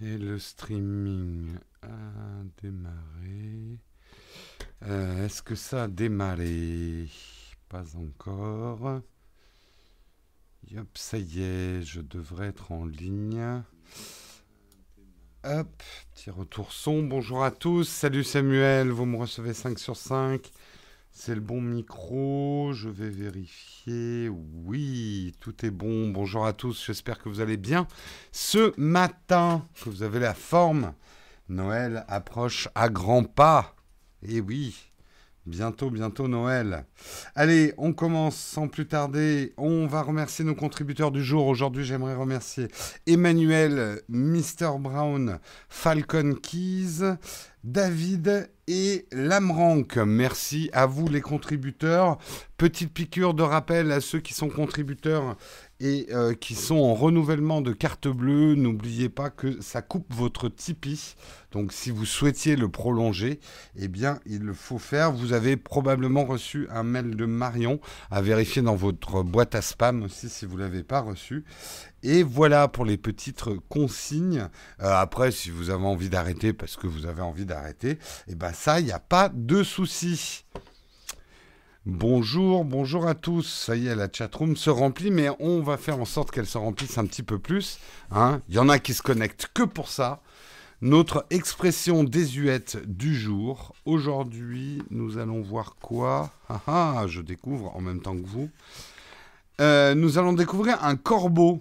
Et le streaming a démarré. Euh, est-ce que ça a démarré? Pas encore. Hop, ça y est, je devrais être en ligne. Hop, petit retour son. Bonjour à tous. Salut Samuel, vous me recevez 5 sur 5. C'est le bon micro, je vais vérifier. Oui, tout est bon. Bonjour à tous, j'espère que vous allez bien. Ce matin, que vous avez la forme, Noël approche à grands pas. Eh oui, bientôt, bientôt Noël. Allez, on commence sans plus tarder. On va remercier nos contributeurs du jour. Aujourd'hui, j'aimerais remercier Emmanuel, Mr. Brown, Falcon Keys, David et Lamrank. Merci à vous les contributeurs. Petite piqûre de rappel à ceux qui sont contributeurs et euh, qui sont en renouvellement de carte bleue. N'oubliez pas que ça coupe votre Tipeee. Donc si vous souhaitiez le prolonger, eh bien il faut faire. Vous avez probablement reçu un mail de Marion à vérifier dans votre boîte à spam aussi si vous ne l'avez pas reçu. Et voilà pour les petites consignes. Euh, après, si vous avez envie d'arrêter parce que vous avez envie d'arrêter, eh ben ça, il n'y a pas de souci. Bonjour, bonjour à tous. Ça y est, la chatroom se remplit, mais on va faire en sorte qu'elle se remplisse un petit peu plus. Hein. Il y en a qui se connectent que pour ça. Notre expression désuète du jour. Aujourd'hui, nous allons voir quoi? Ah, ah, Je découvre en même temps que vous. Euh, nous allons découvrir un corbeau.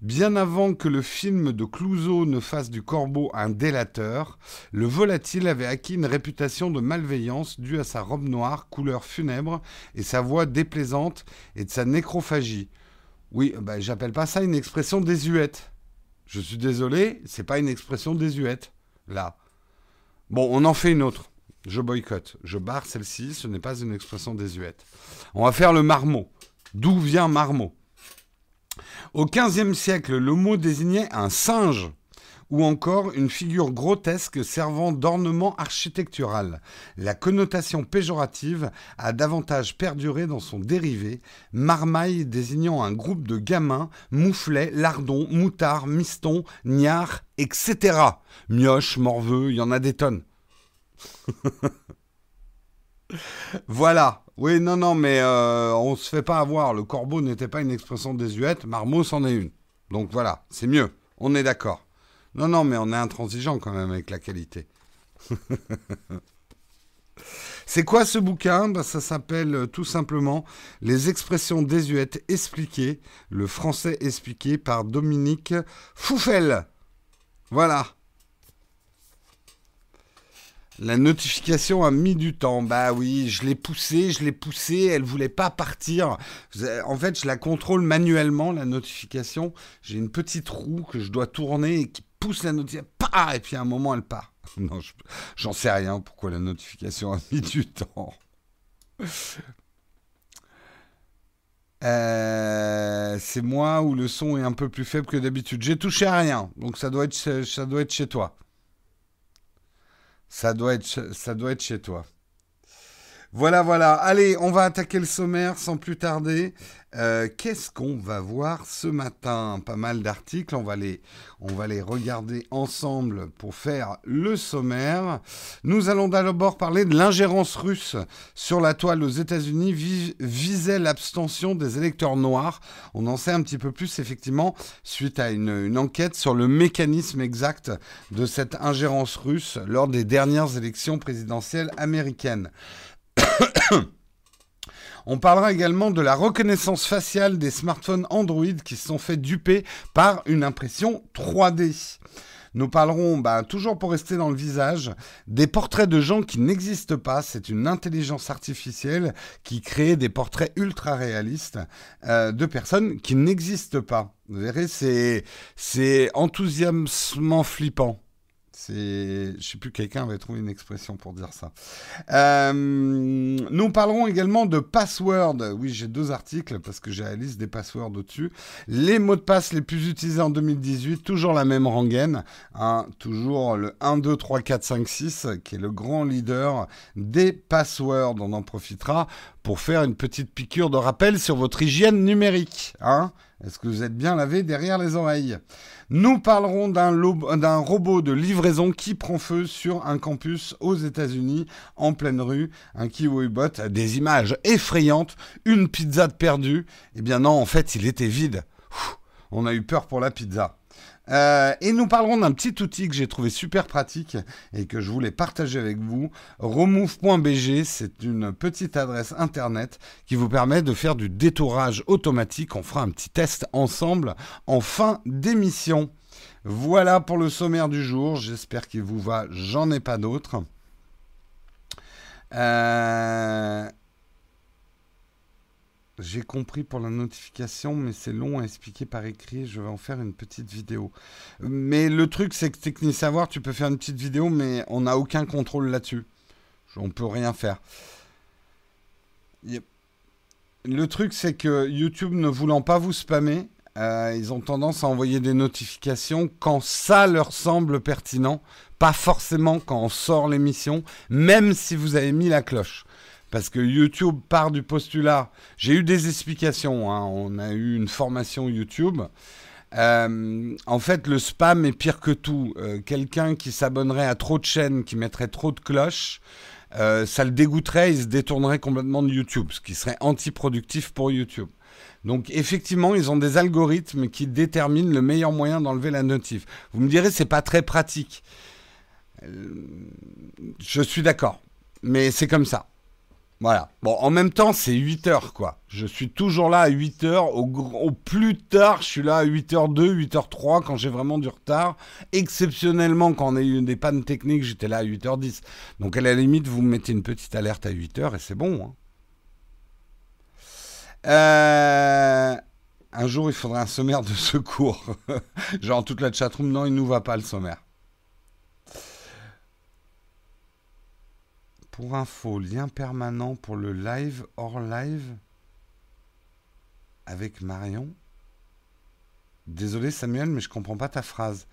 Bien avant que le film de Clouseau ne fasse du corbeau un délateur, le volatile avait acquis une réputation de malveillance due à sa robe noire couleur funèbre et sa voix déplaisante et de sa nécrophagie. Oui, bah, j'appelle pas ça une expression désuète. Je suis désolé, c'est pas une expression désuète, là. Bon, on en fait une autre. Je boycotte. Je barre celle-ci, ce n'est pas une expression désuète. On va faire le marmot. D'où vient marmot? Au XVe siècle, le mot désignait un singe ou encore une figure grotesque servant d'ornement architectural. La connotation péjorative a davantage perduré dans son dérivé, marmaille désignant un groupe de gamins, mouflets, lardons, moutards, mistons, niards, etc. Mioche, morveux, il y en a des tonnes. voilà, oui, non, non, mais euh, on se fait pas avoir. Le corbeau n'était pas une expression désuète, marmot c'en est une. Donc voilà, c'est mieux. On est d'accord. Non, non, mais on est intransigeant quand même avec la qualité. c'est quoi ce bouquin? Ben, Ça s'appelle euh, tout simplement Les expressions désuètes expliquées, le français expliqué par Dominique Fouffel. Voilà. La notification a mis du temps. Bah oui, je l'ai poussée, je l'ai poussée, elle voulait pas partir. En fait, je la contrôle manuellement, la notification. J'ai une petite roue que je dois tourner et qui pousse la notification. Et puis à un moment, elle part. Non, j'en sais rien pourquoi la notification a mis du temps. Euh, c'est moi où le son est un peu plus faible que d'habitude. J'ai touché à rien, donc ça doit être, ça doit être chez toi. Ça doit être, ça doit être chez toi. Voilà, voilà. Allez, on va attaquer le sommaire sans plus tarder. Euh, qu'est-ce qu'on va voir ce matin? Pas mal d'articles. On, va les, on va les regarder ensemble pour faire le sommaire. Nous allons d'abord parler de l'ingérence russe sur la toile aux États-Unis visait l'abstention des électeurs noirs. On en sait un petit peu plus effectivement suite à une enquête sur le mécanisme exact de cette ingérence russe lors des dernières élections présidentielles américaines. On parlera également de la reconnaissance faciale des smartphones Android qui se sont fait duper par une impression 3D. Nous parlerons, bah, toujours pour rester dans le visage, des portraits de gens qui n'existent pas. C'est une intelligence artificielle qui crée des portraits ultra réalistes euh, de personnes qui n'existent pas. Vous verrez, c'est enthousiasmement flippant. C'est, je sais plus, quelqu'un avait trouvé une expression pour dire ça. Euh, nous parlerons également de password. Oui, j'ai deux articles parce que j'ai la liste des passwords au-dessus. Les mots de passe les plus utilisés en 2018, toujours la même rengaine. Hein, toujours le 1, 2, 3, 4, 5, 6, qui est le grand leader des passwords. On en profitera pour faire une petite piqûre de rappel sur votre hygiène numérique. Hein Est-ce que vous êtes bien lavé derrière les oreilles? Nous parlerons d'un robot de livraison qui prend feu sur un campus aux États-Unis, en pleine rue, un KiwiBot, des images effrayantes, une pizza de perdue. Eh bien non, en fait, il était vide. on a eu peur pour la pizza. Euh, et nous parlerons d'un petit outil que j'ai trouvé super pratique et que je voulais partager avec vous. Remove.bg, c'est une petite adresse internet qui vous permet de faire du détourage automatique. On fera un petit test ensemble en fin d'émission. Voilà pour le sommaire du jour. J'espère qu'il vous va. J'en ai pas d'autres. Euh, j'ai compris pour la notification, mais c'est long à expliquer par écrit. Je vais en faire une petite vidéo. Mais le truc, c'est que Technique Savoir, tu peux faire une petite vidéo, mais on n'a aucun contrôle là-dessus. On peut rien faire. Le truc, c'est que YouTube ne voulant pas vous spammer, euh, ils ont tendance à envoyer des notifications quand ça leur semble pertinent, pas forcément quand on sort l'émission, même si vous avez mis la cloche. Parce que YouTube part du postulat. J'ai eu des explications. Hein. On a eu une formation YouTube. Euh, en fait, le spam est pire que tout. Euh, quelqu'un qui s'abonnerait à trop de chaînes, qui mettrait trop de cloches, euh, ça le dégoûterait, il se détournerait complètement de YouTube, ce qui serait antiproductif pour YouTube. Donc effectivement, ils ont des algorithmes qui déterminent le meilleur moyen d'enlever la notif. Vous me direz, c'est pas très pratique. je suis d'accord, mais c'est comme ça. Voilà. Bon, en même temps, c'est 8 heures, quoi. Je suis toujours là à 8 heures. Au, plus tard, je suis là à 8h02, 8h03 quand j'ai vraiment du retard. Exceptionnellement, quand on a eu des pannes techniques, j'étais là à 8h10. Donc, à la limite, vous me mettez une petite alerte à 8 heures et c'est bon. Hein. Euh, un jour, il faudra un sommaire de secours. Genre, toute la chatroom, non, il nous va pas le sommaire. Pour info, lien permanent pour le live hors live avec Marion. Désolé Samuel, mais je comprends pas ta phrase.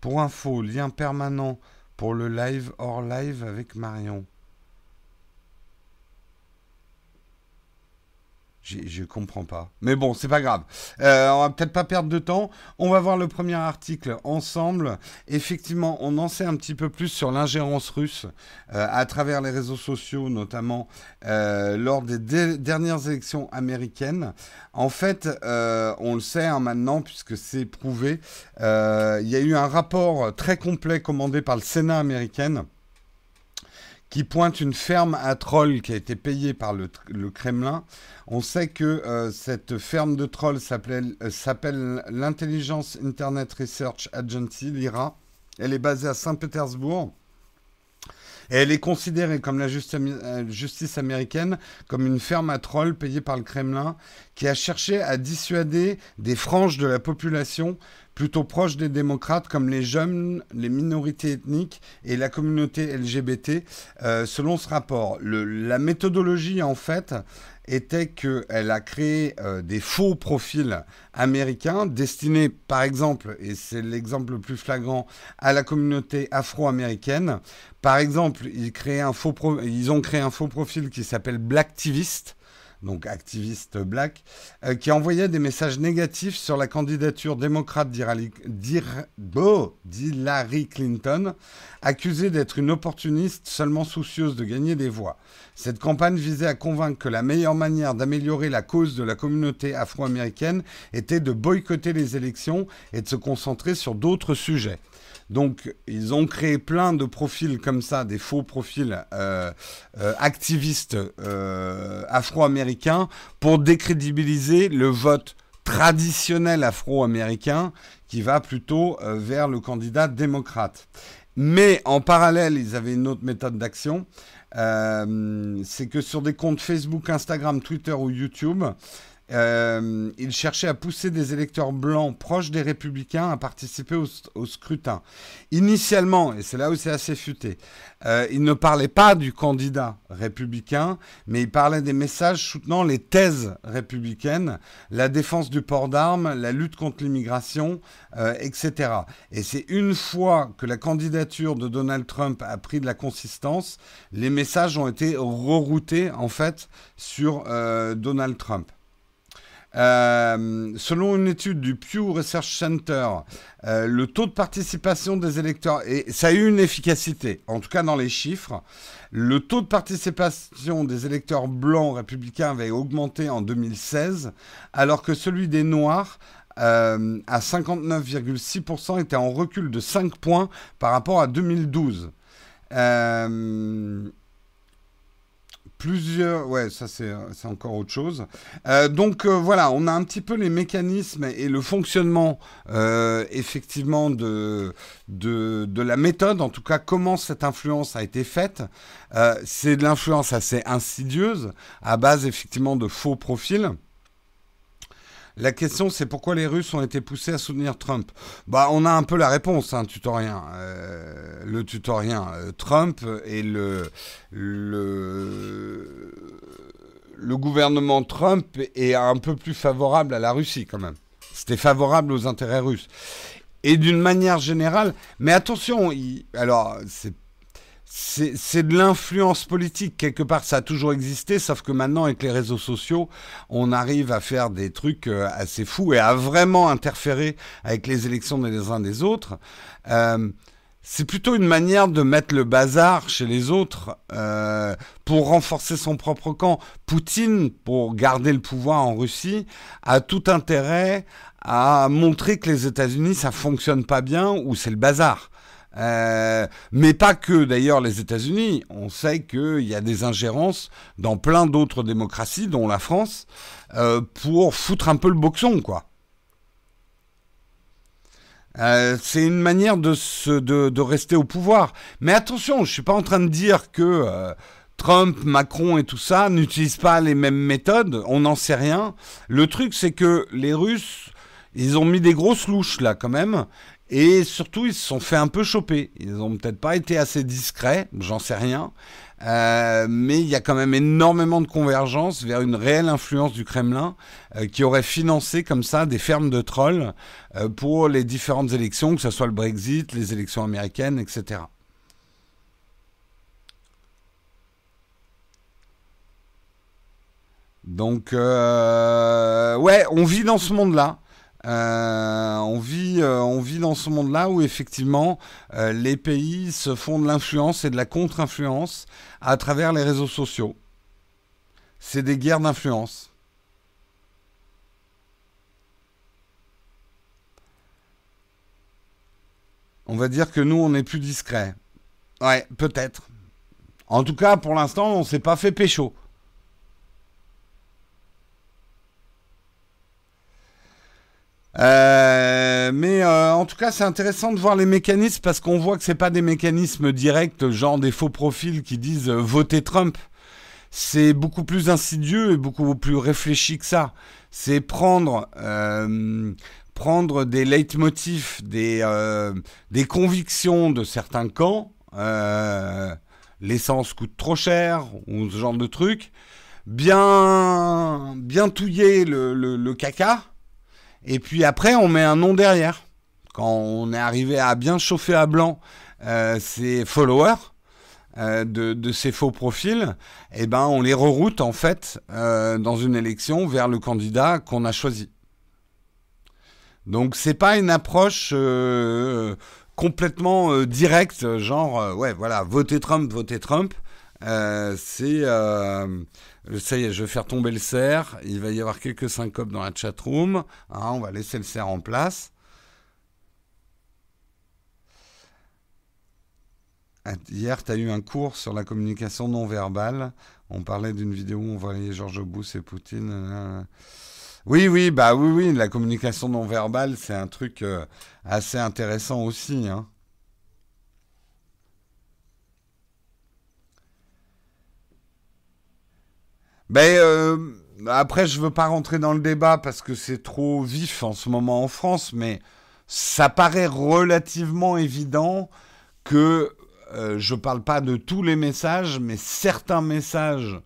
Pour info, lien permanent pour le live hors live avec Marion. Je comprends pas. Mais bon, c'est pas grave. Euh, on va peut-être pas perdre de temps. On va voir le premier article ensemble. Effectivement, on en sait un petit peu plus sur l'ingérence russe euh, à travers les réseaux sociaux, notamment euh, lors des dernières élections américaines. En fait, on le sait hein, maintenant, puisque c'est prouvé, il y a eu un rapport très complet commandé par le Sénat américain qui pointe une ferme à trolls qui a été payée par le, Kremlin. On sait que euh, cette ferme de trolls euh, s'appelle l'Intelligence Internet Research Agency, l'IRA. Elle est basée à Saint-Pétersbourg. Et elle est considérée comme la euh, justice américaine comme une ferme à trolls payée par le Kremlin qui a cherché à dissuader des franges de la population plutôt proches des démocrates comme les jeunes, les minorités ethniques et la communauté LGBT. Euh, selon ce rapport, la méthodologie en fait était qu'elle a créé euh, des faux profils américains destinés par exemple, et c'est l'exemple le plus flagrant, à la communauté afro-américaine. Par exemple, ils, un faux ils ont créé un faux profil qui s'appelle Blacktivist donc activiste black, euh, qui envoyait des messages négatifs sur la candidature démocrate d'Hillary Clinton, accusée d'être une opportuniste seulement soucieuse de gagner des voix. Cette campagne visait à convaincre que la meilleure manière d'améliorer la cause de la communauté afro-américaine était de boycotter les élections et de se concentrer sur d'autres sujets. Donc, ils ont créé plein de profils comme ça, des faux profils euh, euh, activistes euh, afro-américains pour décrédibiliser le vote traditionnel afro-américain qui va plutôt vers le candidat démocrate. Mais en parallèle, ils avaient une autre méthode d'action. c'est que sur des comptes Facebook, Instagram, Twitter ou YouTube, euh, il cherchait à pousser des électeurs blancs proches des républicains à participer au, scrutin. Initialement, et c'est là où c'est assez futé, euh, il ne parlait pas du candidat républicain, mais il parlait des messages soutenant les thèses républicaines, la défense du port d'armes, la lutte contre l'immigration, euh, etc. Et c'est une fois que la candidature de Donald Trump a pris de la consistance, les messages ont été reroutés en fait sur Donald Trump. Euh, selon une étude du Pew Research Center, euh, le taux de participation des électeurs, et ça a eu une efficacité, en tout cas dans les chiffres, le taux de participation des électeurs blancs républicains avait augmenté en 2016, alors que celui des noirs euh, à 59,6% était en recul de 5 points par rapport à 2012. Euh, plusieurs, ouais, ça c'est encore autre chose. Euh, donc voilà, on a un petit peu les mécanismes et le fonctionnement effectivement de, de, de, la méthode, en tout cas comment cette influence a été faite. c'est de l'influence assez insidieuse à base effectivement de faux profils. La question, c'est pourquoi les Russes ont été poussés à soutenir Trump? Bah, on a un peu la réponse, hein. Euh, le tutorien. Euh, Trump et le, le gouvernement Trump est un peu plus favorable à la Russie, quand même. C'était favorable aux intérêts russes. Et d'une manière générale, mais attention, alors, c'est c'est de l'influence politique. Quelque part, ça a toujours existé, sauf que maintenant, avec les réseaux sociaux, on arrive à faire des trucs euh, assez fous et à vraiment interférer avec les élections des uns des autres. Euh, c'est plutôt une manière de mettre le bazar chez les autres euh, pour renforcer son propre camp. Poutine, pour garder le pouvoir en Russie, a tout intérêt à montrer que les États-Unis, ça fonctionne pas bien ou c'est le bazar. Euh, mais pas que d'ailleurs les États-Unis. On sait qu'il y a des ingérences dans plein d'autres démocraties, dont la France, euh, pour foutre un peu le boxon, quoi. Euh, c'est une manière de, de, rester au pouvoir. Mais attention, je suis pas en train de dire que Trump, Macron et tout ça n'utilisent pas les mêmes méthodes. On n'en sait rien. Le truc, c'est que les Russes, ils ont mis des grosses louches là quand même. Et surtout, ils se sont fait un peu choper. Ils n'ont peut-être pas été assez discrets, j'en sais rien. Euh, mais il y a quand même énormément de convergence vers une réelle influence du Kremlin euh, qui aurait financé comme ça des fermes de trolls euh, pour les différentes élections, que ce soit le Brexit, les élections américaines, etc. Donc, ouais, on vit dans ce monde-là. Euh, on, vit, euh, on vit dans ce monde-là où effectivement euh, les pays se font de l'influence et de la contre-influence à travers les réseaux sociaux. C'est des guerres d'influence. On va dire que nous, on est plus discret. Ouais, peut-être. En tout cas, pour l'instant, on s'est pas fait pécho. Euh, mais euh, en tout cas, c'est intéressant de voir les mécanismes parce qu'on voit que c'est pas des mécanismes directs, genre des faux profils qui disent euh, votez Trump. C'est beaucoup plus insidieux et beaucoup plus réfléchi que ça. C'est prendre prendre des leitmotifs, des des convictions de certains camps. L'essence coûte trop cher ou ce genre de truc. Bien bien touiller le, le, le caca et puis après, on met un nom derrière. Quand on est arrivé à bien chauffer à blanc euh, ces followers euh, de, ces faux profils, eh ben, on les reroute en fait euh, dans une élection vers le candidat qu'on a choisi. Donc c'est pas une approche complètement directe, genre ouais voilà, votez Trump, votez Trump. c'est ça y est, je vais faire tomber le cerf. Il va y avoir quelques syncopes dans la chatroom. Hein, on va laisser le cerf en place. Hier, tu as eu un cours sur la communication non verbale. On parlait d'une vidéo où on voyait Georges Bush et Poutine. Oui, oui, bah oui, oui, la communication non verbale, c'est un truc euh, assez intéressant aussi. Hein. Ben, euh, après, je veux pas rentrer dans le débat parce que c'est trop vif en ce moment en France, mais ça paraît relativement évident que euh, je parle pas de tous les messages, mais certains messages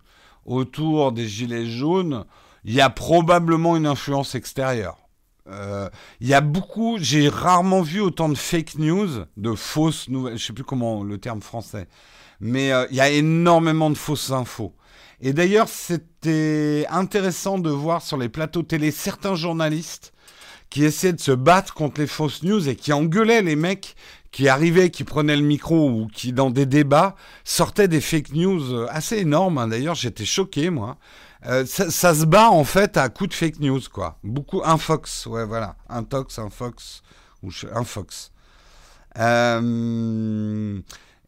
autour des gilets jaunes, il y a probablement une influence extérieure. Euh, il y a beaucoup, j'ai rarement vu autant de fake news, de fausses nouvelles, je sais plus comment le terme français, mais il y a énormément de fausses infos. Et d'ailleurs, c'était intéressant de voir sur les plateaux télé certains journalistes qui essayaient de se battre contre les fausses news et qui engueulaient les mecs qui arrivaient, qui prenaient le micro ou qui, dans des débats, sortaient des fake news assez énormes. Hein. D'ailleurs, j'étais choqué, moi. Euh, ça, se bat en fait à coup de fake news, quoi. Beaucoup, un Fox, ouais, voilà. Un Tox, un Fox, ou un Fox. Euh,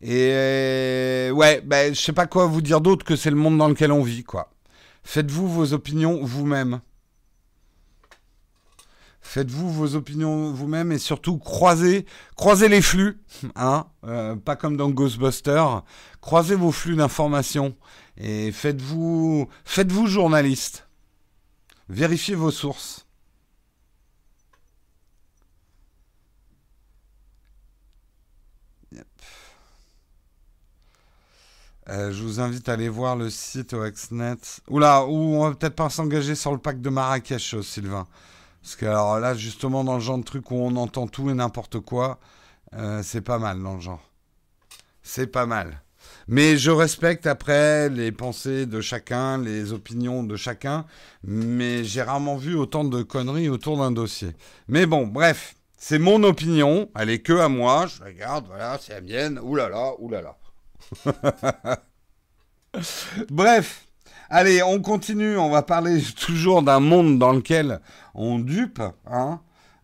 et ouais, ben, je sais pas quoi vous dire d'autre que c'est le monde dans lequel on vit, quoi. Faites-vous vos opinions vous-même. Faites-vous vos opinions vous-même et surtout croisez, croisez les flux, hein, euh, pas comme dans Ghostbusters. Croisez vos flux d'informations et faites-vous, faites-vous journaliste. Vérifiez vos sources. Euh, je vous invite à aller voir le site OXNet. Oula, ou on va peut-être pas s'engager sur le pack de Marrakech, euh, Sylvain. Parce que alors là, justement, dans le genre de truc où on entend tout et n'importe quoi, euh, c'est pas mal dans le genre. C'est pas mal. Mais je respecte après les pensées de chacun, les opinions de chacun. Mais j'ai rarement vu autant de conneries autour d'un dossier. Mais bon, bref, c'est mon opinion. Elle est que à moi. Je regarde, voilà, c'est la mienne. Ouh là bref. Allez, on continue. On va parler toujours d'un monde dans lequel on dupe, hein,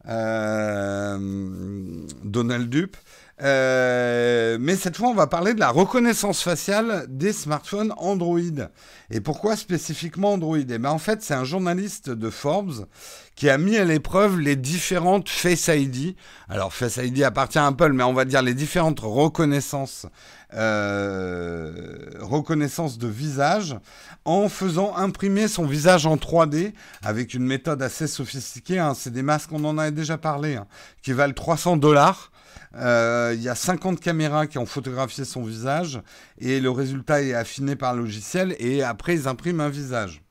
euh, Donald Dupe. Euh, mais cette fois, on va parler de la reconnaissance faciale des smartphones Android. Et pourquoi spécifiquement Android? Eh bien, en fait, c'est un journaliste de Forbes qui a mis à l'épreuve les différentes Face ID. Alors, Face ID appartient à Apple, mais on va dire les différentes reconnaissances, euh, reconnaissances de visage en faisant imprimer son visage en 3D avec une méthode assez sophistiquée. Hein. C'est des masques, on en a déjà parlé, hein, qui valent 300 dollars. Euh, il y a 50 caméras qui ont photographié son visage et le résultat est affiné par le logiciel et après ils impriment un visage.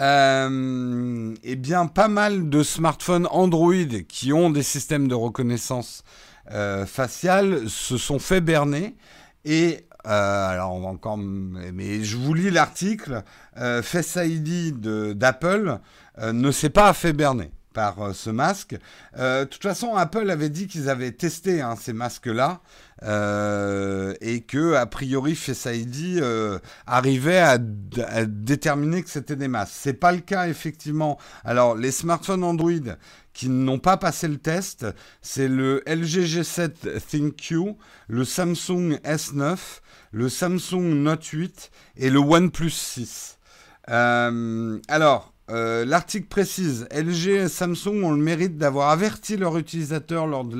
Euh, eh bien, pas mal de smartphones Android qui ont des systèmes de reconnaissance euh, faciale se sont fait berner et euh, alors on va encore, mais je vous lis l'article. Euh, Face ID d'Apple euh, ne s'est pas fait berner par ce masque. de toute façon, Apple avait dit qu'ils avaient testé hein, ces masques-là et que a priori Face ID arrivait à, à, déterminer que c'était des masques. C'est pas le cas effectivement. Alors les smartphones Android qui n'ont pas passé le test, c'est le LG G7 ThinQ, le Samsung S9 le Samsung Note 8 et le OnePlus 6. Euh, alors, euh, l'article précise, LG et Samsung ont le mérite d'avoir averti leurs utilisateurs lors de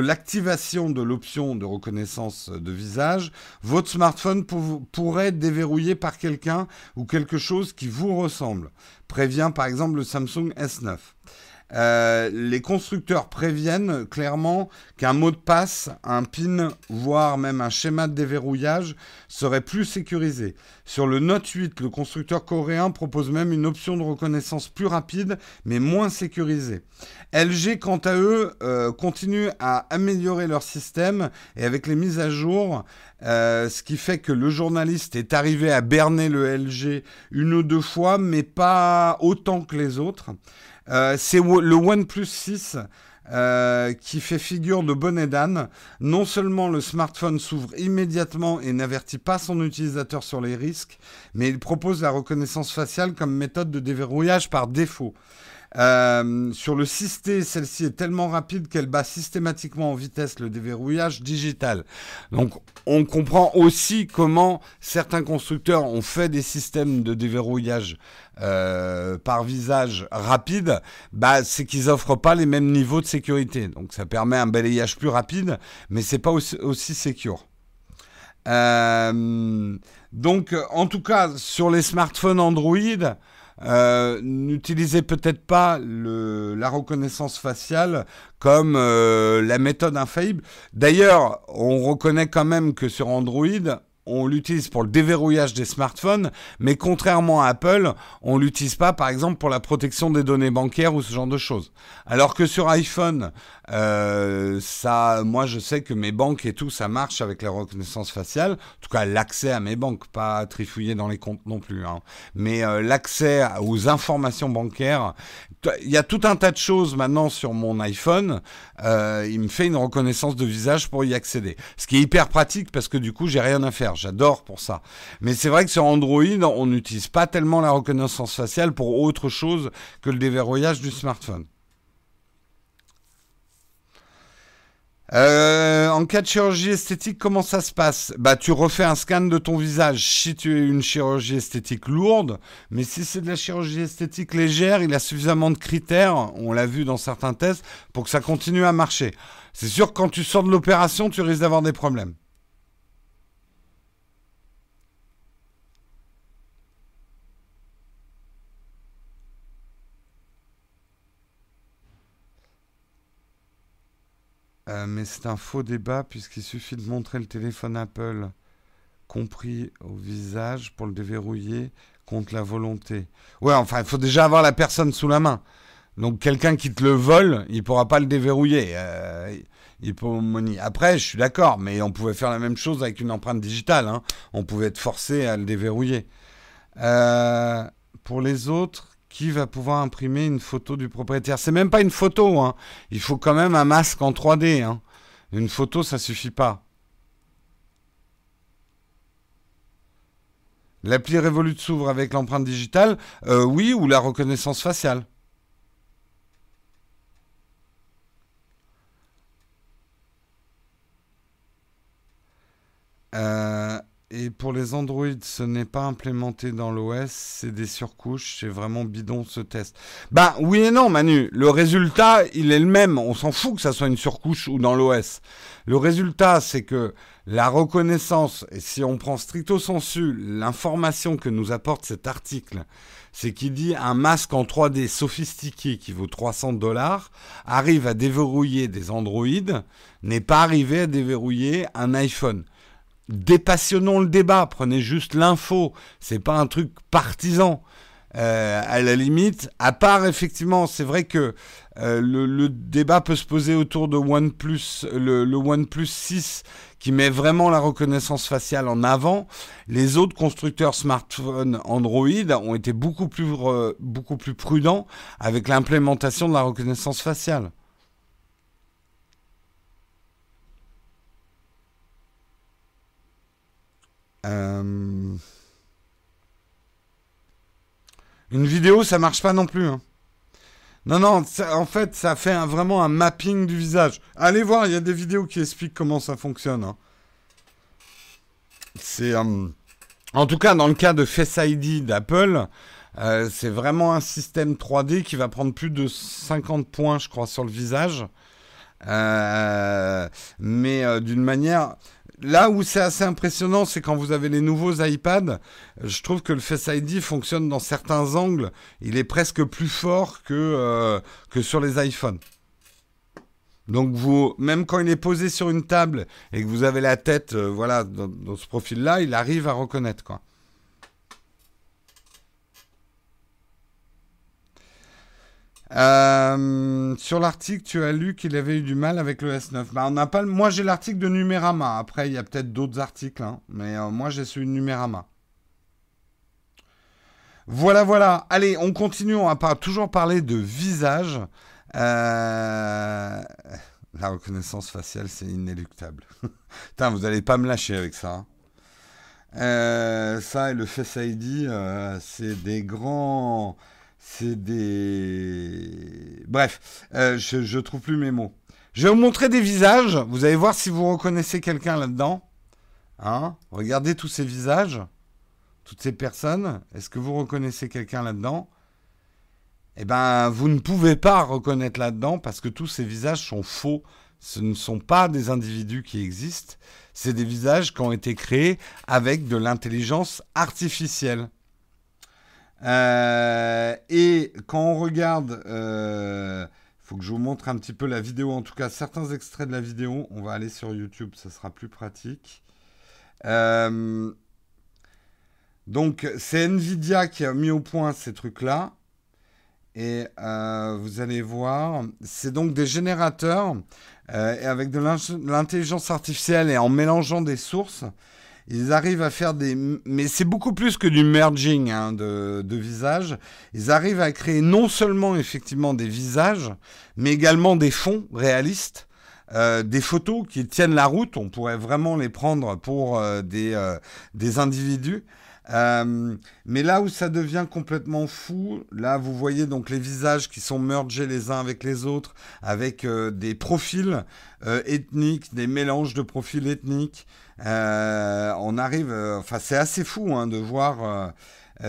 l'activation de l'option de reconnaissance de visage. Votre smartphone pourrait être déverrouillé par quelqu'un ou quelque chose qui vous ressemble. Prévient par exemple le Samsung S9. Euh, les constructeurs préviennent clairement qu'un mot de passe, un PIN, voire même un schéma de déverrouillage serait plus sécurisé. Sur le Note 8, le constructeur coréen propose même une option de reconnaissance plus rapide, mais moins sécurisée. LG, quant à eux, euh, continue à améliorer leur système et avec les mises à jour, euh, ce qui fait que le journaliste est arrivé à berner le LG une ou deux fois, mais pas autant que les autres. Euh, c'est le OnePlus 6 euh, qui fait figure de bonnet d'âne. Non seulement le smartphone s'ouvre immédiatement et n'avertit pas son utilisateur sur les risques, mais il propose la reconnaissance faciale comme méthode de déverrouillage par défaut. Euh, sur le 6T, celle-ci est tellement rapide qu'elle bat systématiquement en vitesse le déverrouillage digital. Donc on comprend aussi comment certains constructeurs ont fait des systèmes de déverrouillage euh, par visage rapide, bah, c'est qu'ils offrent pas les mêmes niveaux de sécurité. Donc ça permet un balayage plus rapide, mais c'est pas aussi, aussi secure. Euh, donc en tout cas sur les smartphones Android, euh, n'utilisez peut-être pas le, la reconnaissance faciale comme euh, la méthode infaillible. D'ailleurs, on reconnaît quand même que sur Android, on l'utilise pour le déverrouillage des smartphones, mais contrairement à Apple, on l'utilise pas, par exemple, pour la protection des données bancaires ou ce genre de choses. Alors que sur iPhone, euh, ça, moi, je sais que mes banques et tout, ça marche avec la reconnaissance faciale. En tout cas, l'accès à mes banques, pas trifouiller dans les comptes non plus. Hein. Mais euh, l'accès aux informations bancaires, il y a tout un tas de choses maintenant sur mon iPhone. Euh, il me fait une reconnaissance de visage pour y accéder. Ce qui est hyper pratique parce que du coup, j'ai rien à faire. J'adore pour ça. Mais c'est vrai que sur Android, on n'utilise pas tellement la reconnaissance faciale pour autre chose que le déverrouillage du smartphone. Euh, en cas de chirurgie esthétique, comment ça se passe? Bah, tu refais un scan de ton visage si tu es une chirurgie esthétique lourde, mais si c'est de la chirurgie esthétique légère, il a suffisamment de critères, on l'a vu dans certains tests, pour que ça continue à marcher. C'est sûr quand tu sors de l'opération, tu risques d'avoir des problèmes. Euh, mais c'est un faux débat puisqu'il suffit de montrer le téléphone Apple compris au visage pour le déverrouiller contre la volonté. Ouais, enfin, il faut déjà avoir la personne sous la main. Donc quelqu'un qui te le vole, il pourra pas le déverrouiller. Euh, il Après, je suis d'accord, mais on pouvait faire la même chose avec une empreinte digitale. Hein. On pouvait être forcé à le déverrouiller. Euh, pour les autres, qui va pouvoir imprimer une photo du propriétaire C'est même pas une photo, hein. il faut quand même un masque en 3D. Hein. Une photo, ça suffit pas. L'appli Revolut s'ouvre avec l'empreinte digitale, euh, oui, ou la reconnaissance faciale. Euh, et pour les Android, ce n'est pas implémenté dans l'OS, c'est des surcouches, c'est vraiment bidon ce test. Bah oui et non Manu, le résultat il est le même, on s'en fout que ça soit une surcouche ou dans l'OS. Le résultat c'est que la reconnaissance, et si on prend stricto sensu l'information que nous apporte cet article, c'est qu'il dit un masque en 3D sophistiqué qui vaut 300 dollars arrive à déverrouiller des Android, n'est pas arrivé à déverrouiller un iPhone dépassionnons le débat, prenez juste l'info, c'est pas un truc partisan. Euh, à la limite, à part effectivement, c'est vrai que euh, le, débat peut se poser autour de OnePlus, le, le OnePlus 6 qui met vraiment la reconnaissance faciale en avant. Les autres constructeurs smartphones Android ont été beaucoup plus, euh, beaucoup plus prudents avec l'implémentation de la reconnaissance faciale. Euh, une vidéo, ça marche pas non plus. Hein. Non, non, en fait, ça fait vraiment un mapping du visage. Allez voir, il y a des vidéos qui expliquent comment ça fonctionne. Hein. C'est. Euh, en tout cas, dans le cas de Face ID d'Apple, euh, c'est vraiment un système 3D qui va prendre plus de 50 points, je crois, sur le visage. mais d'une manière là où c'est assez impressionnant, c'est quand vous avez les nouveaux iPads. Je trouve que le Face ID fonctionne dans certains angles. Il est presque plus fort que, euh, que sur les iPhones. Donc vous, même quand il est posé sur une table et que vous avez la tête, euh, voilà, dans, dans ce profil-là, il arrive à reconnaître quoi. Euh, sur l'article, tu as lu qu'il avait eu du mal avec le S9. Bah, on n'a pas. Moi, j'ai l'article de Numérama. Après, il y a peut-être d'autres articles, hein. mais euh, moi, j'ai celui de Numérama. Voilà, voilà. Allez, on continue. On va toujours parler de visage. Euh, la reconnaissance faciale, c'est inéluctable. Putain, vous n'allez pas me lâcher avec ça. Hein. ça et le Face ID, c'est des grands c'est des... Bref, euh, je, trouve plus mes mots. Je vais vous montrer des visages. Vous allez voir si vous reconnaissez quelqu'un là-dedans. Hein? Regardez tous ces visages, toutes ces personnes. Est-ce que vous reconnaissez quelqu'un là-dedans? Eh bien, vous ne pouvez pas reconnaître là-dedans parce que tous ces visages sont faux. Ce ne sont pas des individus qui existent. C'est des visages qui ont été créés avec de l'intelligence artificielle. Euh, et quand on regarde, il euh, faut que je vous montre un petit peu la vidéo, en tout cas certains extraits de la vidéo. On va aller sur YouTube, ça sera plus pratique. Euh, donc, c'est Nvidia qui a mis au point ces trucs-là. Et vous allez voir, c'est donc des générateurs euh, avec de l'intelligence artificielle et en mélangeant des sources, ils arrivent à faire des... Mais c'est beaucoup plus que du merging hein, de, de visages. Ils arrivent à créer non seulement effectivement des visages, mais également des fonds réalistes. Euh, des photos qui tiennent la route, on pourrait vraiment les prendre pour euh, des, euh, des individus. Euh, mais là où ça devient complètement fou, là vous voyez donc les visages qui sont mergés les uns avec les autres, avec euh, des profils euh, ethniques, des mélanges de profils ethniques. On arrive, enfin c'est assez fou hein, de voir.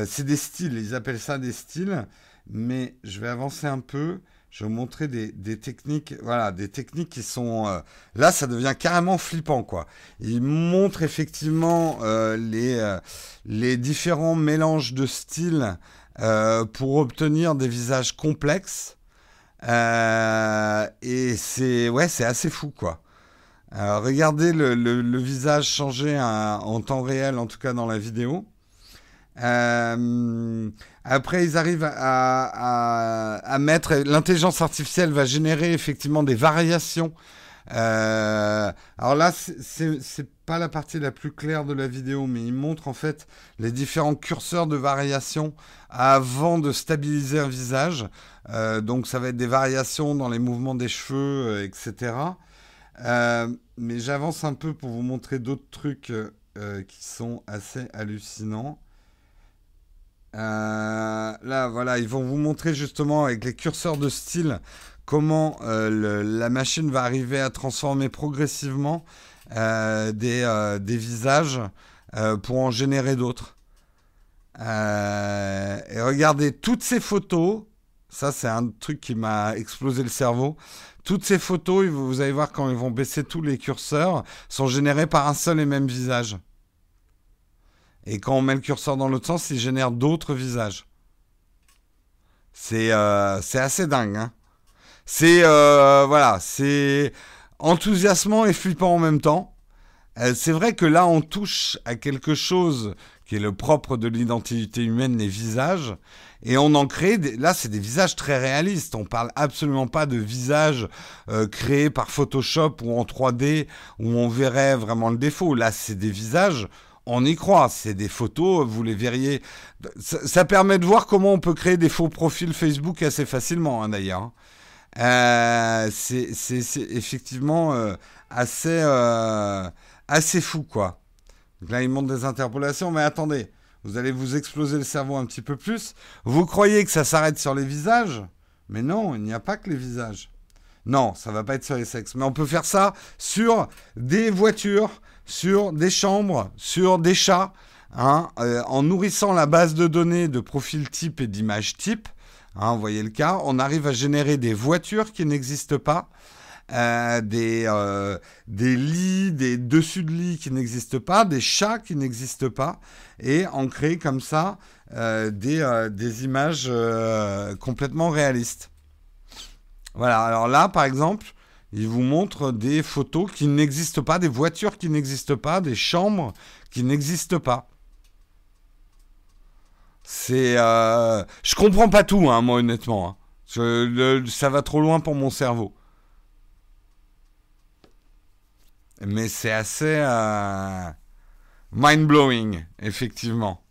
c'est des styles, ils appellent ça des styles. Mais je vais avancer un peu je vais vous montrer des, techniques, voilà, des techniques qui sont euh, là, ça devient carrément flippant, quoi. Il montre effectivement euh, les euh, les différents mélanges de styles pour obtenir des visages complexes. et c'est ouais, c'est assez fou, quoi. Regardez le, visage changer en temps réel, en tout cas dans la vidéo. Euh, après, ils arrivent à, mettre. L'intelligence artificielle va générer effectivement des variations. Euh, alors là, c'est pas la partie la plus claire de la vidéo, mais il montre en fait les différents curseurs de variation avant de stabiliser un visage. Euh, donc ça va être des variations dans les mouvements des cheveux, euh, etc. Euh, mais j'avance un peu pour vous montrer d'autres trucs euh, qui sont assez hallucinants. Euh, là, voilà, ils vont vous montrer justement avec les curseurs de style comment la machine va arriver à transformer progressivement des, visages pour en générer d'autres. et regardez toutes ces photos. Ça, c'est un truc qui m'a explosé le cerveau. Toutes ces photos, vous allez voir quand ils vont baisser tous les curseurs, sont générées par un seul et même visage. Et quand on met le curseur dans l'autre sens, il génère d'autres visages. C'est euh, assez dingue. Hein c'est euh, voilà, c'est enthousiasmant et flippant en même temps. Euh, c'est vrai que là, on touche à quelque chose qui est le propre de l'identité humaine, les visages. Et on en crée, des... là c'est des visages très réalistes. On parle absolument pas de visages euh, créés par Photoshop ou en 3D où on verrait vraiment le défaut. Là c'est des visages on y croit. C'est des photos, vous les verriez. Ça, permet de voir comment on peut créer des faux profils Facebook assez facilement, hein, d'ailleurs. Euh, c'est effectivement euh, assez, euh, assez fou, quoi. Là, il montre des interpolations, mais attendez, vous allez vous exploser le cerveau un petit peu plus. Vous croyez que ça s'arrête sur les visages? Mais non, il n'y a pas que les visages. Non, ça va pas être sur les sexes. Mais on peut faire ça sur des voitures, sur des chambres, sur des chats, hein, euh, en nourrissant la base de données de profils type et d'images type. Hein, vous voyez le cas, on arrive à générer des voitures qui n'existent pas. Euh, des, euh, des lits, des dessus de lits qui n'existent pas, des chats qui n'existent pas, et en créer comme ça des, des, images complètement réalistes. Voilà, alors là, par exemple, il vous montre des photos qui n'existent pas, des voitures qui n'existent pas, des chambres qui n'existent pas. C'est, euh... je comprends pas tout, hein, moi honnêtement. Hein. ça va trop loin pour mon cerveau. Mais c'est assez euh, mind blowing, effectivement.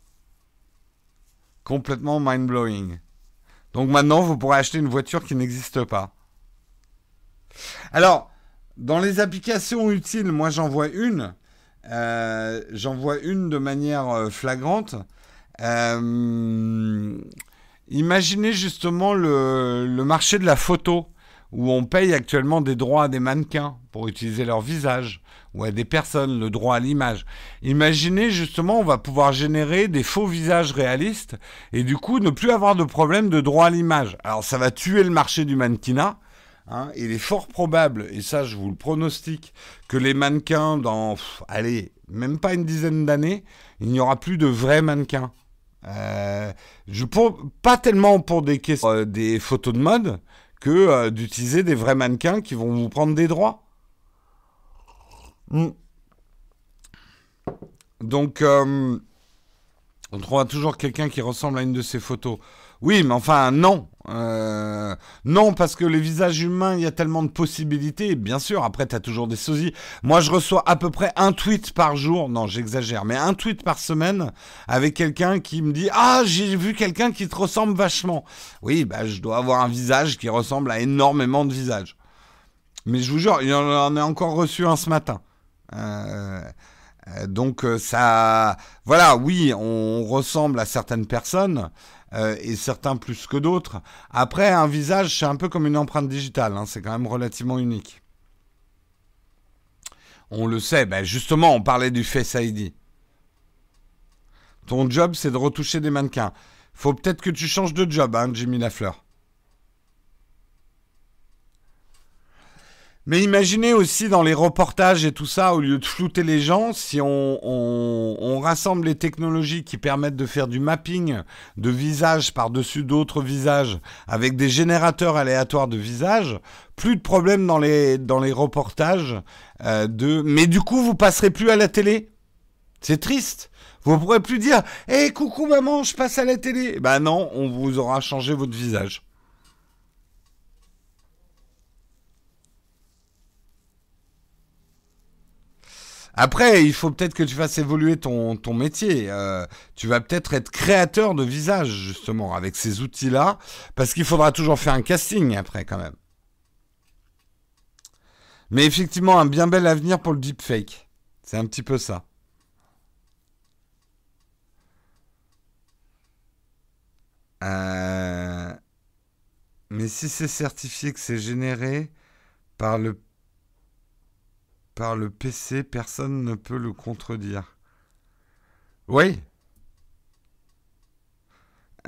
Complètement mind blowing. Donc maintenant, vous pourrez acheter une voiture qui n'existe pas. Alors, dans les applications utiles, moi j'en vois une. Euh, j'en vois une de manière euh, flagrante. Imaginez justement le, marché de la photo, où on paye actuellement des droits à des mannequins pour utiliser leur visage, ou à des personnes, le droit à l'image. Imaginez justement, on va pouvoir générer des faux visages réalistes, et du coup ne plus avoir de problème de droit à l'image. Alors ça va tuer le marché du mannequinat, Hein, il est fort probable, et ça je vous le pronostique, que les mannequins, dans, allez, même pas une dizaine d'années, il n'y aura plus de vrais mannequins. Euh, je, pas tellement pour des, euh, des photos de mode que euh, d'utiliser des vrais mannequins qui vont vous prendre des droits. Hmm. Donc, euh, on trouvera toujours quelqu'un qui ressemble à une de ces photos. Oui, mais enfin, non. Euh, non, parce que les visages humains, il y a tellement de possibilités. Bien sûr, après, tu as toujours des sosies. Moi, je reçois à peu près un tweet par jour. Non, j'exagère, mais un tweet par semaine avec quelqu'un qui me dit Ah, j'ai vu quelqu'un qui te ressemble vachement. Oui, bah, je dois avoir un visage qui ressemble à énormément de visages. Mais je vous jure, il en a encore reçu un ce matin. Euh, euh, donc ça, voilà, oui, on ressemble à certaines personnes, euh, et certains plus que d'autres. Après, un visage, c'est un peu comme une empreinte digitale, hein, c'est quand même relativement unique. On le sait, ben justement, on parlait du Face ID. Ton job, c'est de retoucher des mannequins. Faut peut-être que tu changes de job, hein, Jimmy Lafleur. Mais imaginez aussi dans les reportages et tout ça, au lieu de flouter les gens, si on, rassemble les technologies qui permettent de faire du mapping de visages par-dessus d'autres visages avec des générateurs aléatoires de visages, plus de problèmes dans les, dans les reportages. Euh, de... Mais du coup, vous passerez plus à la télé. C'est triste. Vous pourrez plus dire Hé, hey, coucou maman, je passe à la télé. Ben non, on vous aura changé votre visage. Après, il faut peut-être que tu fasses évoluer ton, métier. Euh, tu vas peut-être être créateur de visage, justement, avec ces outils-là, parce qu'il faudra toujours faire un casting après, quand même. Mais effectivement, un bien bel avenir pour le deepfake. C'est un petit peu ça. Euh, mais si c'est certifié que c'est généré par le par le PC, personne ne peut le contredire. Oui.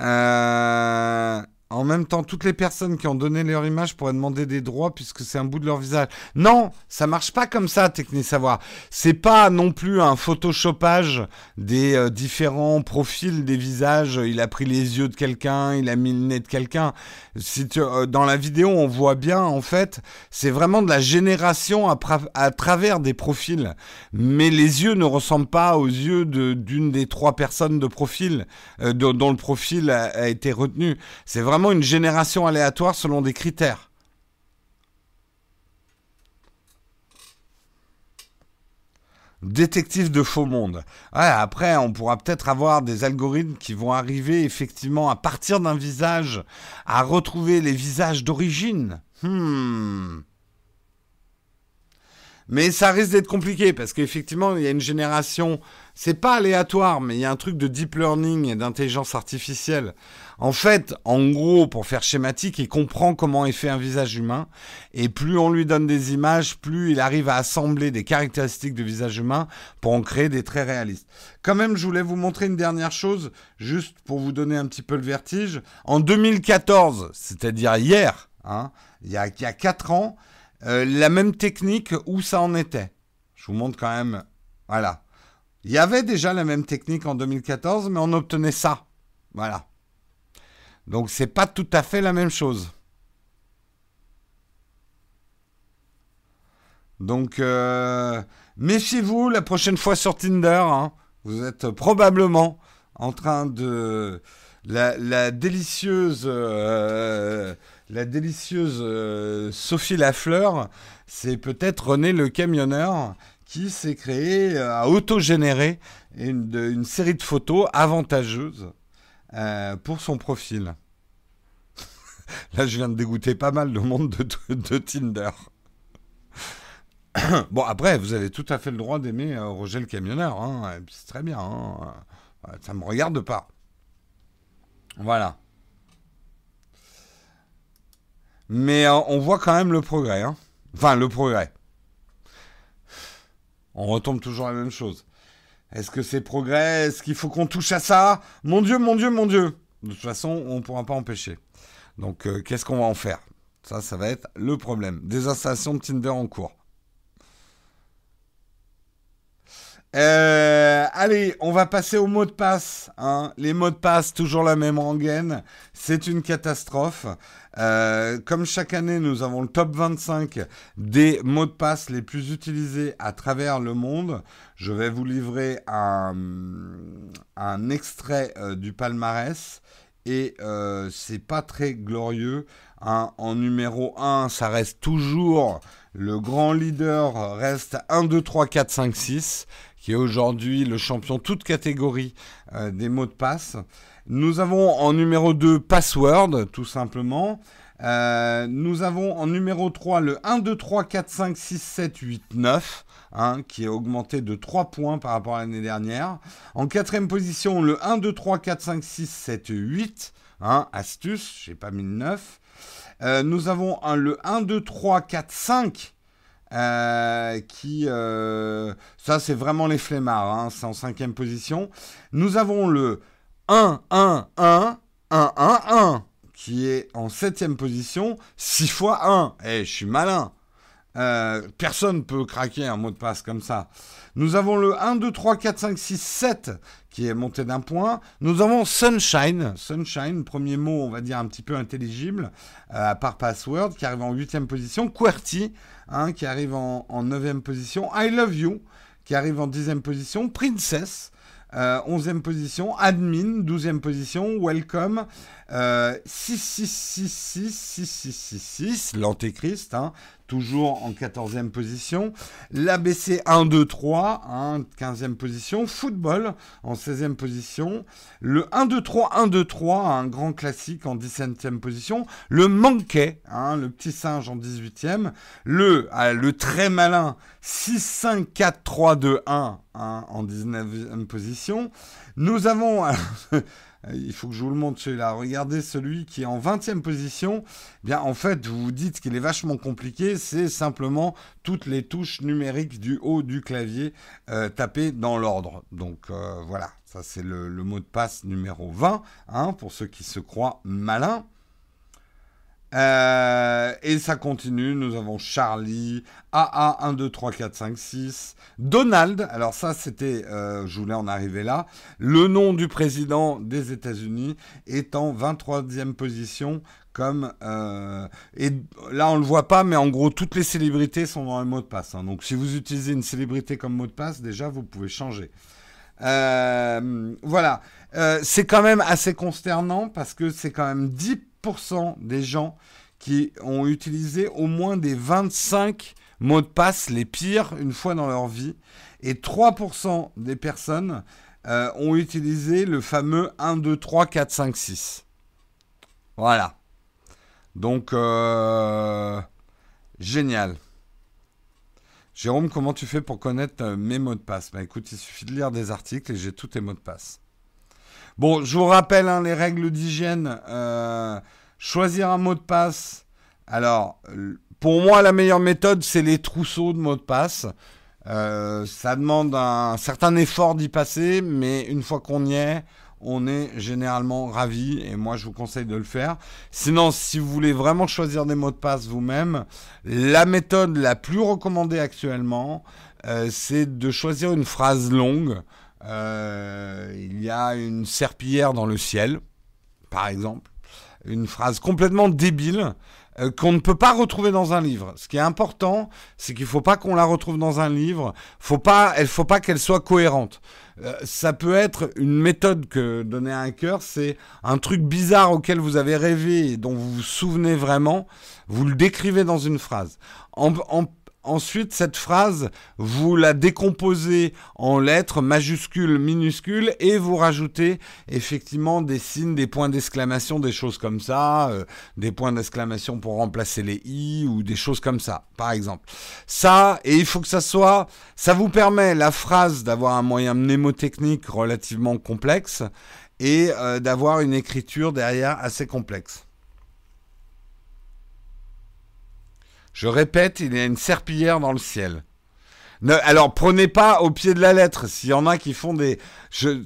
Euh, en même temps, toutes les personnes qui ont donné leur image pourraient demander des droits puisque c'est un bout de leur visage. Non, ça marche pas comme ça, Techni Savoir. C'est pas non plus un photoshopage des euh, différents profils des visages. Il a pris les yeux de quelqu'un, il a mis le nez de quelqu'un. Euh, dans la vidéo, on voit bien, en fait, c'est vraiment de la génération à, travers des profils. Mais les yeux ne ressemblent pas aux yeux d'une des trois personnes de profil euh, dont, le profil a, a été retenu. C'est vraiment une génération aléatoire selon des critères. Détective de faux monde. après, on pourra peut-être avoir des algorithmes qui vont arriver effectivement à partir d'un visage à retrouver les visages d'origine. Hmm. Mais ça risque d'être compliqué parce qu'effectivement, il y a une génération, c'est pas aléatoire, mais il y a un truc de deep learning et d'intelligence artificielle. En fait, en gros, pour faire schématique, il comprend comment est fait un visage humain. Et plus on lui donne des images, plus il arrive à assembler des caractéristiques de visage humain pour en créer des traits réalistes. Quand même, je voulais vous montrer une dernière chose, juste pour vous donner un petit peu le vertige. En 2014, c'est-à-dire hier, hein, il, y a, il y a 4 ans, euh, la même technique où ça en était? Je vous montre quand même. Voilà. Il y avait déjà la même technique en 2014, mais on obtenait ça. Voilà. Donc c'est pas tout à fait la même chose. Donc euh, méfiez-vous la prochaine fois sur Tinder. Hein. vous êtes probablement en train de la, délicieuse euh, la délicieuse euh, Sophie Lafleur, c'est peut-être René le camionneur qui s'est créé, euh, a autogénéré une, une série de photos avantageuses euh, pour son profil. Là, je viens de dégoûter pas mal de monde de, Tinder. bon, après, vous avez tout à fait le droit d'aimer Roger le camionneur. Hein, c'est très bien. Hein, ça ne me regarde pas. Voilà. Mais euh, on voit quand même le progrès. Hein. Enfin, le progrès. On retombe toujours à la même chose. Est-ce que c'est progrès? Est-ce qu'il faut qu'on touche à ça? Mon Dieu, mon Dieu, mon Dieu. De toute façon, on ne pourra pas empêcher. Donc, euh, qu'est-ce qu'on va en faire? Ça, ça va être le problème. Des installations de Tinder en cours. Euh, allez, on va passer au mot de passe. Hein. Les mots de passe, toujours la même rengaine. C'est une catastrophe. Euh, comme chaque année, nous avons le top 25 des mots de passe les plus utilisés à travers le monde. Je vais vous livrer un, un extrait euh, du palmarès et euh, c'est pas très glorieux. Hein. En numéro 1, ça reste toujours le grand leader, reste 1, 2, 3, 4, 5, 6 qui est aujourd'hui le champion toute catégorie euh, des mots de passe. Nous avons en numéro 2 Password, tout simplement. Euh, nous avons en numéro 3 le 1, 2, 3, 4, 5, 6, 7, 8, 9. qui est augmenté de 3 points par rapport à l'année dernière. En quatrième position, le 1, 2, 3, 4, 5, 6, 7, 8. Hein, astuce, j'ai pas mis le 9. Euh, nous avons un, le 1, 2, 3, 4, 5 euh, qui, euh, ça c'est vraiment les flemmards, hein, c'est en cinquième position. Nous avons le 1, 1, 1, 1, 1, 1, qui est en septième position, 6 fois 1. Eh, je suis malin. Euh, personne peut craquer un mot de passe comme ça. Nous avons le 1, 2, 3, 4, 5, 6, 7 qui est monté d'un point. Nous avons Sunshine. Sunshine, premier mot, on va dire un petit peu intelligible, euh, à part Password, qui arrive en huitième position. QWERTY, hein, qui arrive en, neuvième position. I Love You, qui arrive en dixième position. Princess, euh, onzième position. Admin, douzième position. Welcome, 6666666, l'antéchrist, hein, toujours en 14e position. L'ABC 1, 2, 3, hein, 15e position. Football en 16e position. Le 1, 2, 3, 1, 2, 3, un grand classique en 17e position. Le Monkey, hein, le petit singe en 18e. Le, ah, le très malin 6, 5, 4, 3, 2, 1 en 19e position. Nous avons... Euh, il faut que je vous le montre celui-là. Regardez celui qui est en 20e position. Eh bien, en fait, vous vous dites qu'il est vachement compliqué. C'est simplement toutes les touches numériques du haut du clavier euh, tapées dans l'ordre. Donc euh, voilà, ça c'est le, mot de passe numéro 20, hein, pour ceux qui se croient malins. Euh, et ça continue. Nous avons Charlie, AA 1, 2, 3, 4, 5, 6. Donald, alors ça c'était, euh, je voulais en arriver là. Le nom du président des États-Unis est en 23e position. Comme euh, et là on le voit pas, mais en gros toutes les célébrités sont dans le mot de passe. Hein. Donc si vous utilisez une célébrité comme mot de passe, déjà vous pouvez changer. voilà, c'est quand même assez consternant parce que c'est quand même 10 des gens qui ont utilisé au moins des 25 mots de passe les pires une fois dans leur vie. Et 3% des personnes euh, ont utilisé le fameux 1, 2, 3, 4, 5, 6. Voilà. Donc, euh, génial. Jérôme, comment tu fais pour connaître euh, mes mots de passe? Bah, Écoute, il suffit de lire des articles et j'ai tous tes mots de passe. Bon, je vous rappelle hein, les règles d'hygiène. Euh, choisir un mot de passe. Alors, pour moi, la meilleure méthode, c'est les trousseaux de mots de passe. Euh, ça demande un certain effort d'y passer, mais une fois qu'on y est, on est généralement ravi et moi je vous conseille de le faire. Sinon, si vous voulez vraiment choisir des mots de passe vous-même, la méthode la plus recommandée actuellement, euh, c'est de choisir une phrase longue. Euh, il y a une serpillière dans le ciel, par exemple. Une phrase complètement débile euh, qu'on ne peut pas retrouver dans un livre. Ce qui est important, c'est qu'il ne faut pas qu'on la retrouve dans un livre. Faut pas, elle faut pas qu'elle soit cohérente. Euh, ça peut être une méthode que donner à un cœur, c'est un truc bizarre auquel vous avez rêvé et dont vous vous souvenez vraiment. Vous le décrivez dans une phrase. Ensuite, cette phrase, vous la décomposez en lettres majuscules, minuscules, et vous rajoutez effectivement des signes, des points d'exclamation, des choses comme ça, euh, des points d'exclamation pour remplacer les i ou des choses comme ça, par exemple. Ça, et il faut que ça soit, ça vous permet la phrase d'avoir un moyen mnémotechnique relativement complexe et euh, d'avoir une écriture derrière assez complexe. Je répète, il y a une serpillière dans le ciel. Alors prenez pas au pied de la lettre. S'il y en a qui font des, je,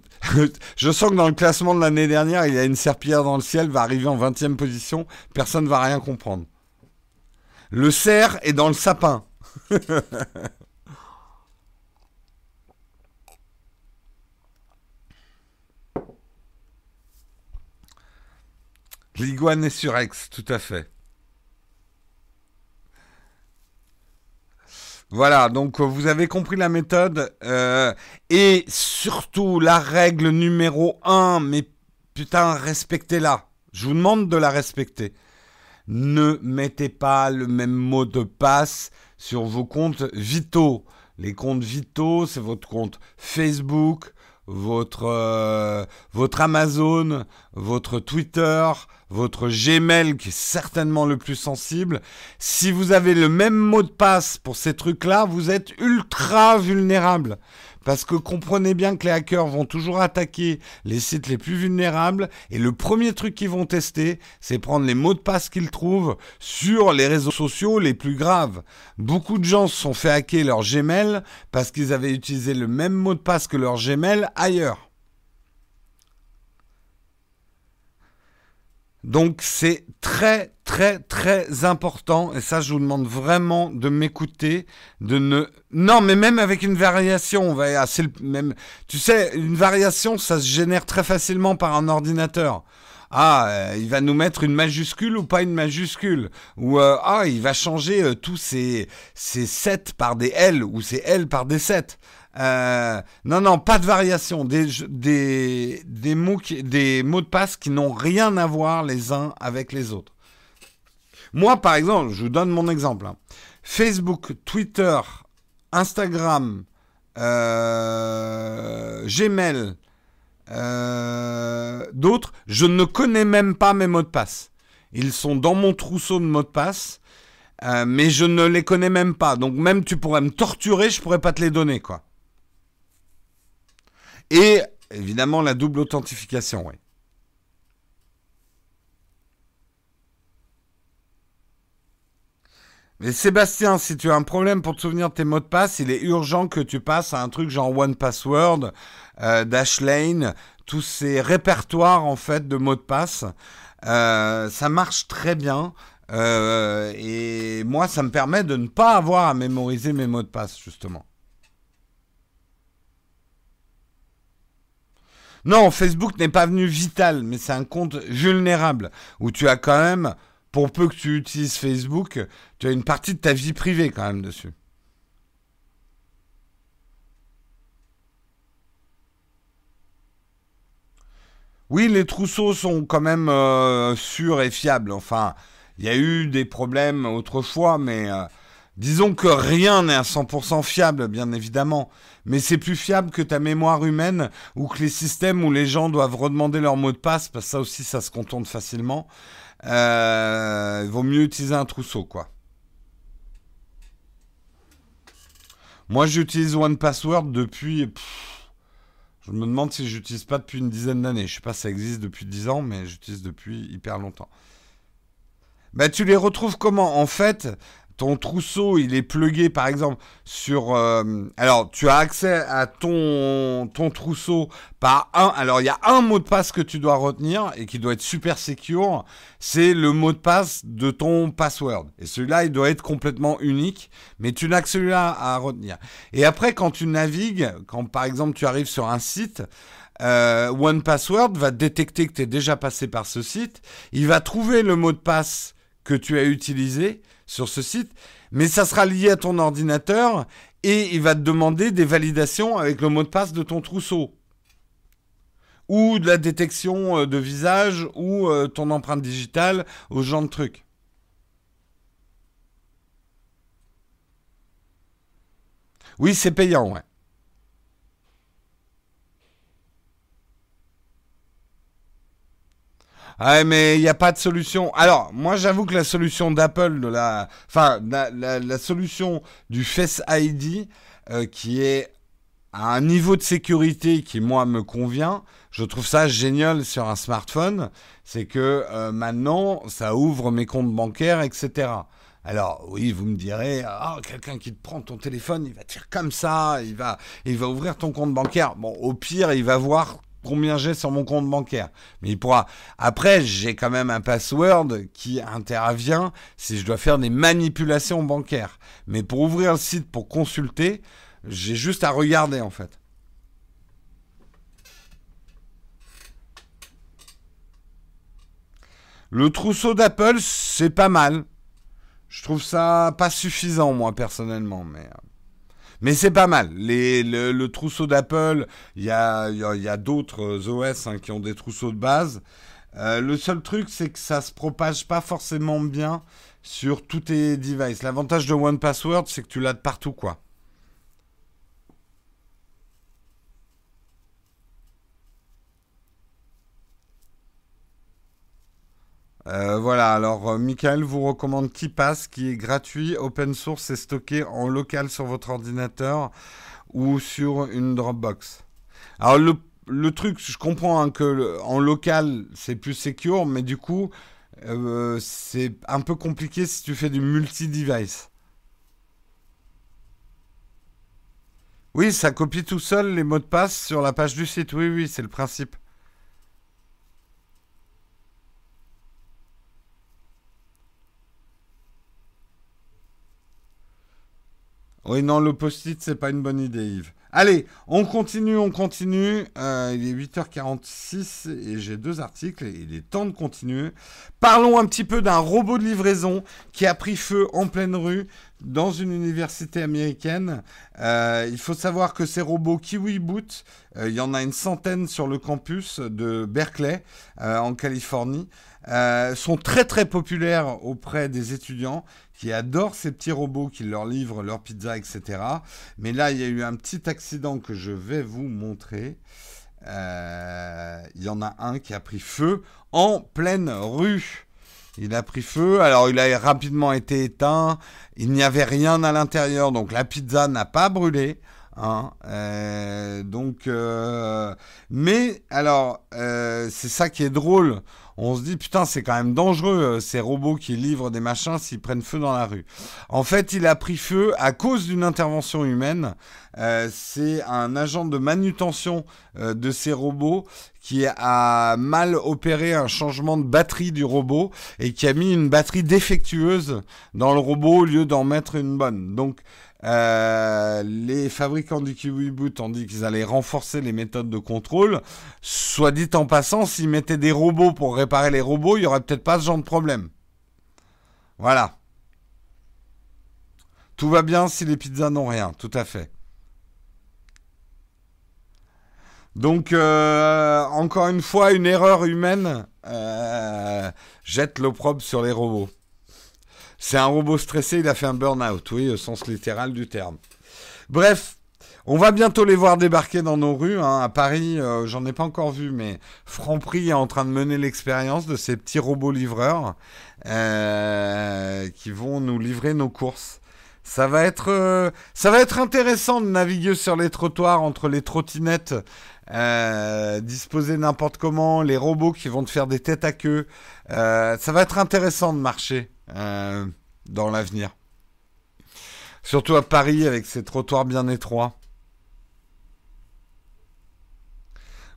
sens que dans le classement de l'année dernière, il y a une serpillière dans le ciel, va arriver en 20e position, personne ne va rien comprendre. Le cerf est dans le sapin. L'iguane est sur tout à fait. Voilà, donc euh, vous avez compris la méthode. Euh, et surtout, la règle numéro 1, mais putain, respectez-la. Je vous demande de la respecter. Ne mettez pas le même mot de passe sur vos comptes vitaux. Les comptes vitaux, c'est votre compte Facebook, votre, euh, votre Amazon, votre Twitter, votre Gmail qui est certainement le plus sensible. Si vous avez le même mot de passe pour ces trucs-là, vous êtes ultra vulnérable. Parce que comprenez bien que les hackers vont toujours attaquer les sites les plus vulnérables et le premier truc qu'ils vont tester, c'est prendre les mots de passe qu'ils trouvent sur les réseaux sociaux les plus graves. Beaucoup de gens se sont fait hacker leur Gmail parce qu'ils avaient utilisé le même mot de passe que leur Gmail ailleurs. Donc c'est très très très important et ça je vous demande vraiment de m'écouter, de ne non mais même avec une variation, on va même tu sais une variation ça se génère très facilement par un ordinateur. Ah, euh, il va nous mettre une majuscule ou pas une majuscule? Ou euh, ah, il va changer euh, tous ces ces 7 par des L ou ces L par des 7. Euh, non, non, pas de variation. Des, mots, des mots de passe qui n'ont rien à voir les uns avec les autres. Moi, par exemple, je vous donne mon exemple. Hein. Facebook, Twitter, Instagram, euh, Gmail, euh, d'autres, je ne connais même pas mes mots de passe. Ils sont dans mon trousseau de mots de passe, mais je ne les connais même pas. Donc même tu pourrais me torturer, je pourrais pas te les donner, quoi. Et évidemment la double authentification, oui. Mais Sébastien, si tu as un problème pour te souvenir de tes mots de passe, il est urgent que tu passes à un truc genre One Password, euh, Dashlane, tous ces répertoires en fait de mots de passe. Euh, ça marche très bien. Euh, et moi, ça me permet de ne pas avoir à mémoriser mes mots de passe, justement. Non, Facebook n'est pas venu vital, mais c'est un compte vulnérable où tu as quand même, pour peu que tu utilises Facebook, tu as une partie de ta vie privée quand même dessus. Oui, les trousseaux sont quand même euh, sûrs et fiables. Enfin, il y a eu des problèmes autrefois, mais euh, disons que rien n'est à 100% fiable, bien évidemment mais c'est plus fiable que ta mémoire humaine ou que les systèmes où les gens doivent redemander leur mot de passe, parce que ça aussi, ça se contourne facilement. Euh, il vaut mieux utiliser un trousseau, quoi. Moi, j'utilise One Password depuis. je me demande si j'utilise pas depuis une dizaine d'années. Je sais pas si ça existe depuis dix ans, mais j'utilise depuis hyper longtemps. Bah, tu les retrouves comment? En fait, ton trousseau, il est plugué par exemple sur... Euh, alors, tu as accès à ton, ton trousseau par un... Alors, il y a un mot de passe que tu dois retenir et qui doit être super secure. C'est le mot de passe de ton password. Et celui-là, il doit être complètement unique. Mais tu n'as que celui-là à retenir. Et après, quand tu navigues, quand par exemple tu arrives sur un site... Euh, One Password va détecter que tu es déjà passé par ce site. Il va trouver le mot de passe que tu as utilisé sur ce site, mais ça sera lié à ton ordinateur et il va te demander des validations avec le mot de passe de ton trousseau. Ou de la détection euh, de visage ou euh, ton empreinte digitale, au genre de trucs. Oui, c'est payant, ouais. Ah, mais il n'y a pas de solution. Alors, moi, j'avoue que la solution d'Apple, de la, enfin, la, solution du Face ID, euh, qui est à un niveau de sécurité qui, moi, me convient, je trouve ça génial sur un smartphone, c'est que euh, maintenant, ça ouvre mes comptes bancaires, etc. Alors oui, vous me direz, ah, quelqu'un qui te prend ton téléphone, il va tirer comme ça, il va, il va ouvrir ton compte bancaire. Bon, au pire, il va voir combien j'ai sur mon compte bancaire. Mais il pourra. Après, j'ai quand même un password qui intervient si je dois faire des manipulations bancaires. Mais pour ouvrir le site pour consulter, j'ai juste à regarder en fait. Le trousseau d'Apple, c'est pas mal. Je trouve ça pas suffisant, moi, personnellement, mais... Euh, mais c'est pas mal. le, trousseau d'Apple, il y a, d'autres OS hein, qui ont des trousseaux de base. Euh, le seul truc, c'est que ça se propage pas forcément bien sur tous tes devices. L'avantage de One Password, c'est que tu l'as de partout, quoi. Euh, voilà, alors euh, Michael vous recommande KeePass qui est gratuit, open source et stocké en local sur votre ordinateur ou sur une Dropbox. Alors le, truc, je comprends hein, que en local c'est plus secure, mais du coup euh, c'est un peu compliqué si tu fais du multi-device. Oui, ça copie tout seul les mots de passe sur la page du site. Oui, oui, c'est le principe. Oui, non, le post-it, c'est pas une bonne idée, Yves. Allez, on continue, on continue. Euh, il est 8h46 et j'ai deux articles et il est temps de continuer. Parlons un petit peu d'un robot de livraison qui a pris feu en pleine rue dans une université américaine. Euh, il faut savoir que ces robots KiwiBoot, euh, il y en a une centaine sur le campus de Berkeley en Californie. Euh, sont très très populaires auprès des étudiants qui adorent ces petits robots qui leur livrent leur pizza, etc. Mais là, il y a eu un petit accident que je vais vous montrer. Euh, il y en a un qui a pris feu en pleine rue. Il a pris feu, alors il a rapidement été éteint, il n'y avait rien à l'intérieur, donc la pizza n'a pas brûlé. Hein, euh, donc, mais alors, c'est ça qui est drôle on se dit putain c'est quand même dangereux euh, ces robots qui livrent des machins s'ils prennent feu dans la rue. En fait il a pris feu à cause d'une intervention humaine. Euh, c'est un agent de manutention euh, de ces robots qui a mal opéré un changement de batterie du robot et qui a mis une batterie défectueuse dans le robot au lieu d'en mettre une bonne. Donc euh, les fabricants du Kiwi Boot ont dit qu'ils allaient renforcer les méthodes de contrôle. Soit dit en passant, s'ils mettaient des robots pour réparer les robots, il n'y aurait peut-être pas ce genre de problème. Voilà. Tout va bien si les pizzas n'ont rien, tout à fait. Donc, euh, encore une fois, une erreur humaine euh, jette l'opprobre sur les robots. C'est un robot stressé, il a fait un burn-out, oui, au sens littéral du terme. Bref, on va bientôt les voir débarquer dans nos rues. Hein. À Paris, euh, j'en ai pas encore vu, mais Franprix est en train de mener l'expérience de ces petits robots livreurs euh, qui vont nous livrer nos courses. Ça va être, euh, ça va être intéressant de naviguer sur les trottoirs entre les trottinettes disposées n'importe comment, les robots qui vont te faire des têtes à queue. ça va être intéressant de marcher. Euh, dans l'avenir. Surtout à Paris avec ses trottoirs bien étroits.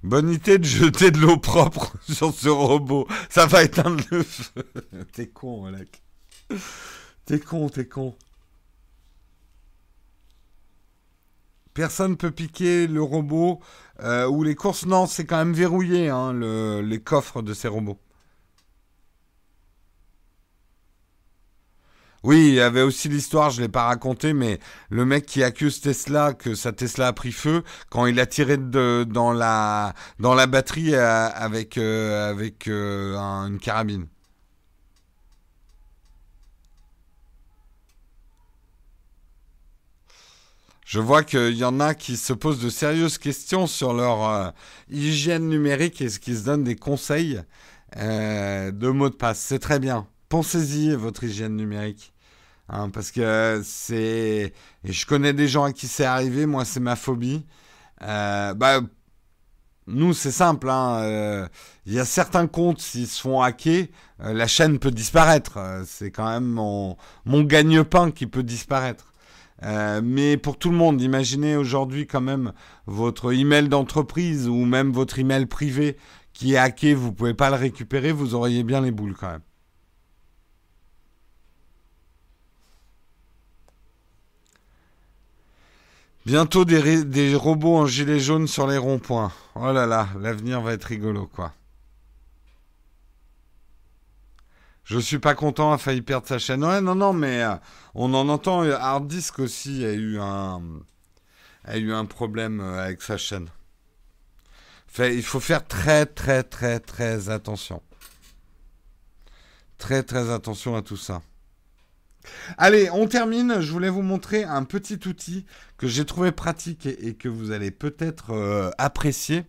Bonne idée de jeter de l'eau propre sur ce robot. Ça va éteindre le feu. t'es con, Alec. T'es con, t'es con. Personne peut piquer le robot euh, ou les courses. Non, c'est quand même verrouillé, hein, les coffres de ces robots. Oui, il y avait aussi l'histoire, je ne l'ai pas raconté, mais le mec qui accuse Tesla que sa Tesla a pris feu quand il a tiré de, dans, la, dans la batterie euh, avec, euh, euh, une carabine. Je vois qu'il y en a qui se posent de sérieuses questions sur leur hygiène numérique et ce qui se donnent des conseils de mots de passe. C'est très bien. Pensez-y votre hygiène numérique. Hein, parce que c'est. Et je connais des gens à qui c'est arrivé, moi c'est ma phobie. Euh, bah, nous c'est simple, hein, euh, il y a certains comptes, s'ils se font hacker, euh, la chaîne peut disparaître. c'est quand même mon, gagne-pain qui peut disparaître. mais pour tout le monde, imaginez aujourd'hui quand même votre email d'entreprise ou même votre email privé qui est hacké, vous pouvez pas le récupérer, vous auriez bien les boules quand même. Bientôt des, robots en gilet jaune sur les ronds-points. Oh là là, l'avenir va être rigolo, quoi. Je suis pas content, a failli perdre sa chaîne. Ouais, non, non, mais euh, on en entend. Hard Disk aussi a eu un, a eu un problème euh, avec sa chaîne. Il faut faire très, très, très, très attention. Très, très attention à tout ça. Allez, on termine. Je voulais vous montrer un petit outil que j'ai trouvé pratique et, que vous allez peut-être euh, apprécier.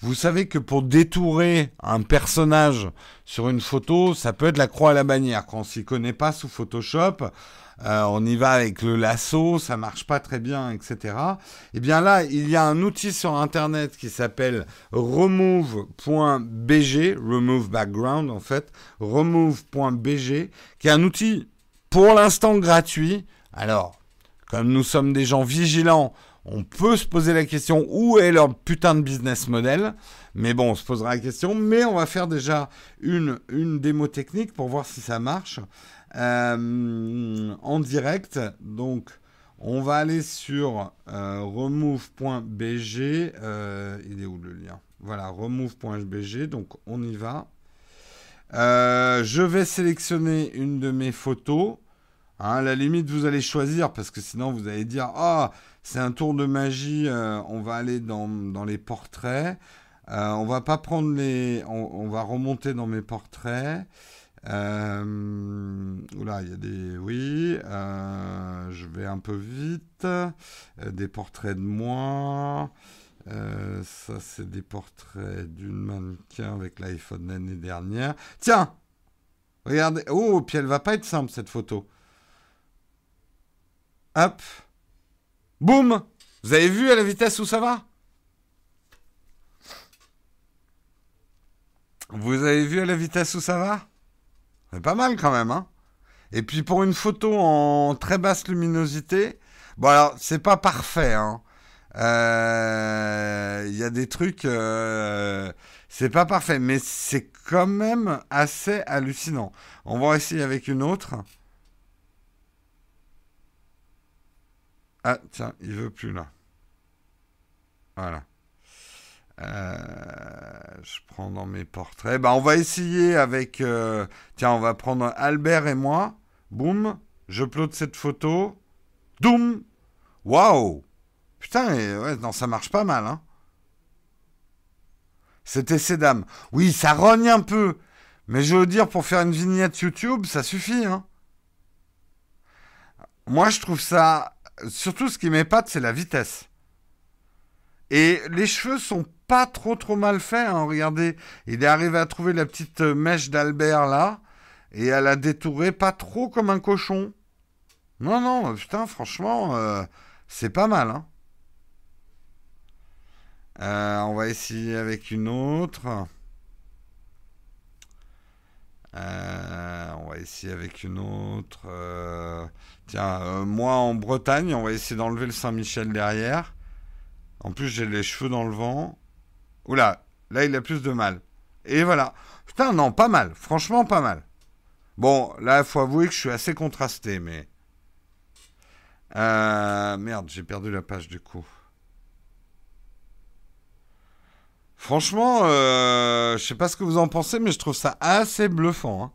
Vous savez que pour détourer un personnage sur une photo, ça peut être la croix à la bannière. Quand on s'y connaît pas sous Photoshop, euh, on y va avec le lasso, ça marche pas très bien, etc. Et eh bien là, il y a un outil sur Internet qui s'appelle remove.bg, remove background en fait, remove.bg, qui est un outil pour l'instant gratuit. Alors, nous sommes des gens vigilants, on peut se poser la question où est leur putain de business model? Mais bon, on se posera la question. Mais on va faire déjà une, une démo technique pour voir si ça marche euh, en direct. Donc, on va aller sur euh, remove.bg. Euh, il est où le lien? Voilà, remove.bg. Donc, on y va. je vais sélectionner une de mes photos. Hein, à la limite, vous allez choisir parce que sinon vous allez dire Ah, c'est un tour de magie, euh, on va aller dans, les portraits. Euh, on va pas prendre les. On, va remonter dans mes portraits. Euh, oula, il y a des. Oui, euh, je vais un peu vite. des portraits de moi. ça, c'est des portraits d'une mannequin avec l'iPhone l'année dernière. Tiens Regardez. Oh, puis elle va pas être simple cette photo. Hop. Boum Vous avez vu à la vitesse où ça va? Vous avez vu à la vitesse où ça va? C'est pas mal quand même, hein Et puis pour une photo en très basse luminosité, bon alors c'est pas parfait, hein euh, il y a des trucs, euh, c'est pas parfait, mais c'est quand même assez hallucinant. On va essayer avec une autre. Ah, tiens, il veut plus là. Voilà. Euh, je prends dans mes portraits. Bah, on va essayer avec. Euh, tiens, on va prendre Albert et moi. Boum. Je plot cette photo. Doum. Waouh. Putain, ouais, non, ça marche pas mal, hein. C'était ces dames. Oui, ça rogne un peu. Mais je veux dire, pour faire une vignette YouTube, ça suffit, hein. Moi, je trouve ça surtout ce qui m'épate, c'est la vitesse. Et les cheveux sont pas trop trop mal faits. Hein. Regardez, il est arrivé à trouver la petite mèche d'Albert là, et à la détourer pas trop comme un cochon. Non, non, putain, franchement, euh, c'est pas mal. Hein. Euh, on va essayer avec une autre. Euh, on va essayer avec une autre. Euh, tiens, euh, moi en Bretagne, on va essayer d'enlever le Saint-Michel derrière. En plus, j'ai les cheveux dans le vent. Oula, là, il a plus de mal. Et voilà. Putain, non, pas mal. Franchement, pas mal. Bon, là, il faut avouer que je suis assez contrasté, mais... merde, j'ai perdu la page du coup. Franchement, euh, je sais pas ce que vous en pensez, mais je trouve ça assez bluffant. Hein.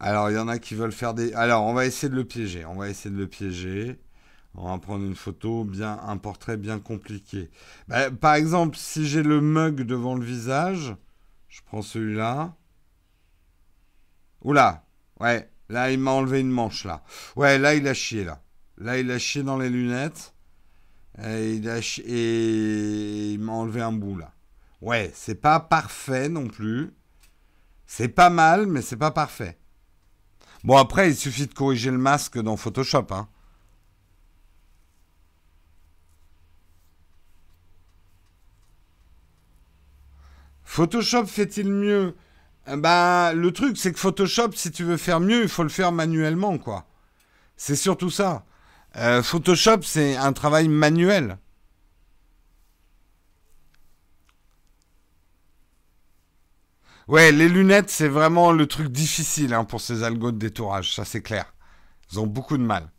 Alors, il y en a qui veulent faire des... Alors, on va essayer de le piéger. On va essayer de le piéger. On va prendre une photo, bien, un portrait bien compliqué. Bah, par exemple, si j'ai le mug devant le visage, je prends celui-là. Oula, ouais, Là, il m'a enlevé une manche, là. Ouais, là, il a chié, là. Là, il a chié dans les lunettes. Et il, il m'a enlevé un bout, là. Ouais, c'est pas parfait non plus. C'est pas mal, mais c'est pas parfait. Bon, après, il suffit de corriger le masque dans Photoshop, hein. Photoshop fait-il mieux bah, le truc, c'est que Photoshop, si tu veux faire mieux, il faut le faire manuellement, quoi. C'est surtout ça. Euh, Photoshop, c'est un travail manuel. Ouais, les lunettes, c'est vraiment le truc difficile hein, pour ces algos de détourage, ça c'est clair. Ils ont beaucoup de mal.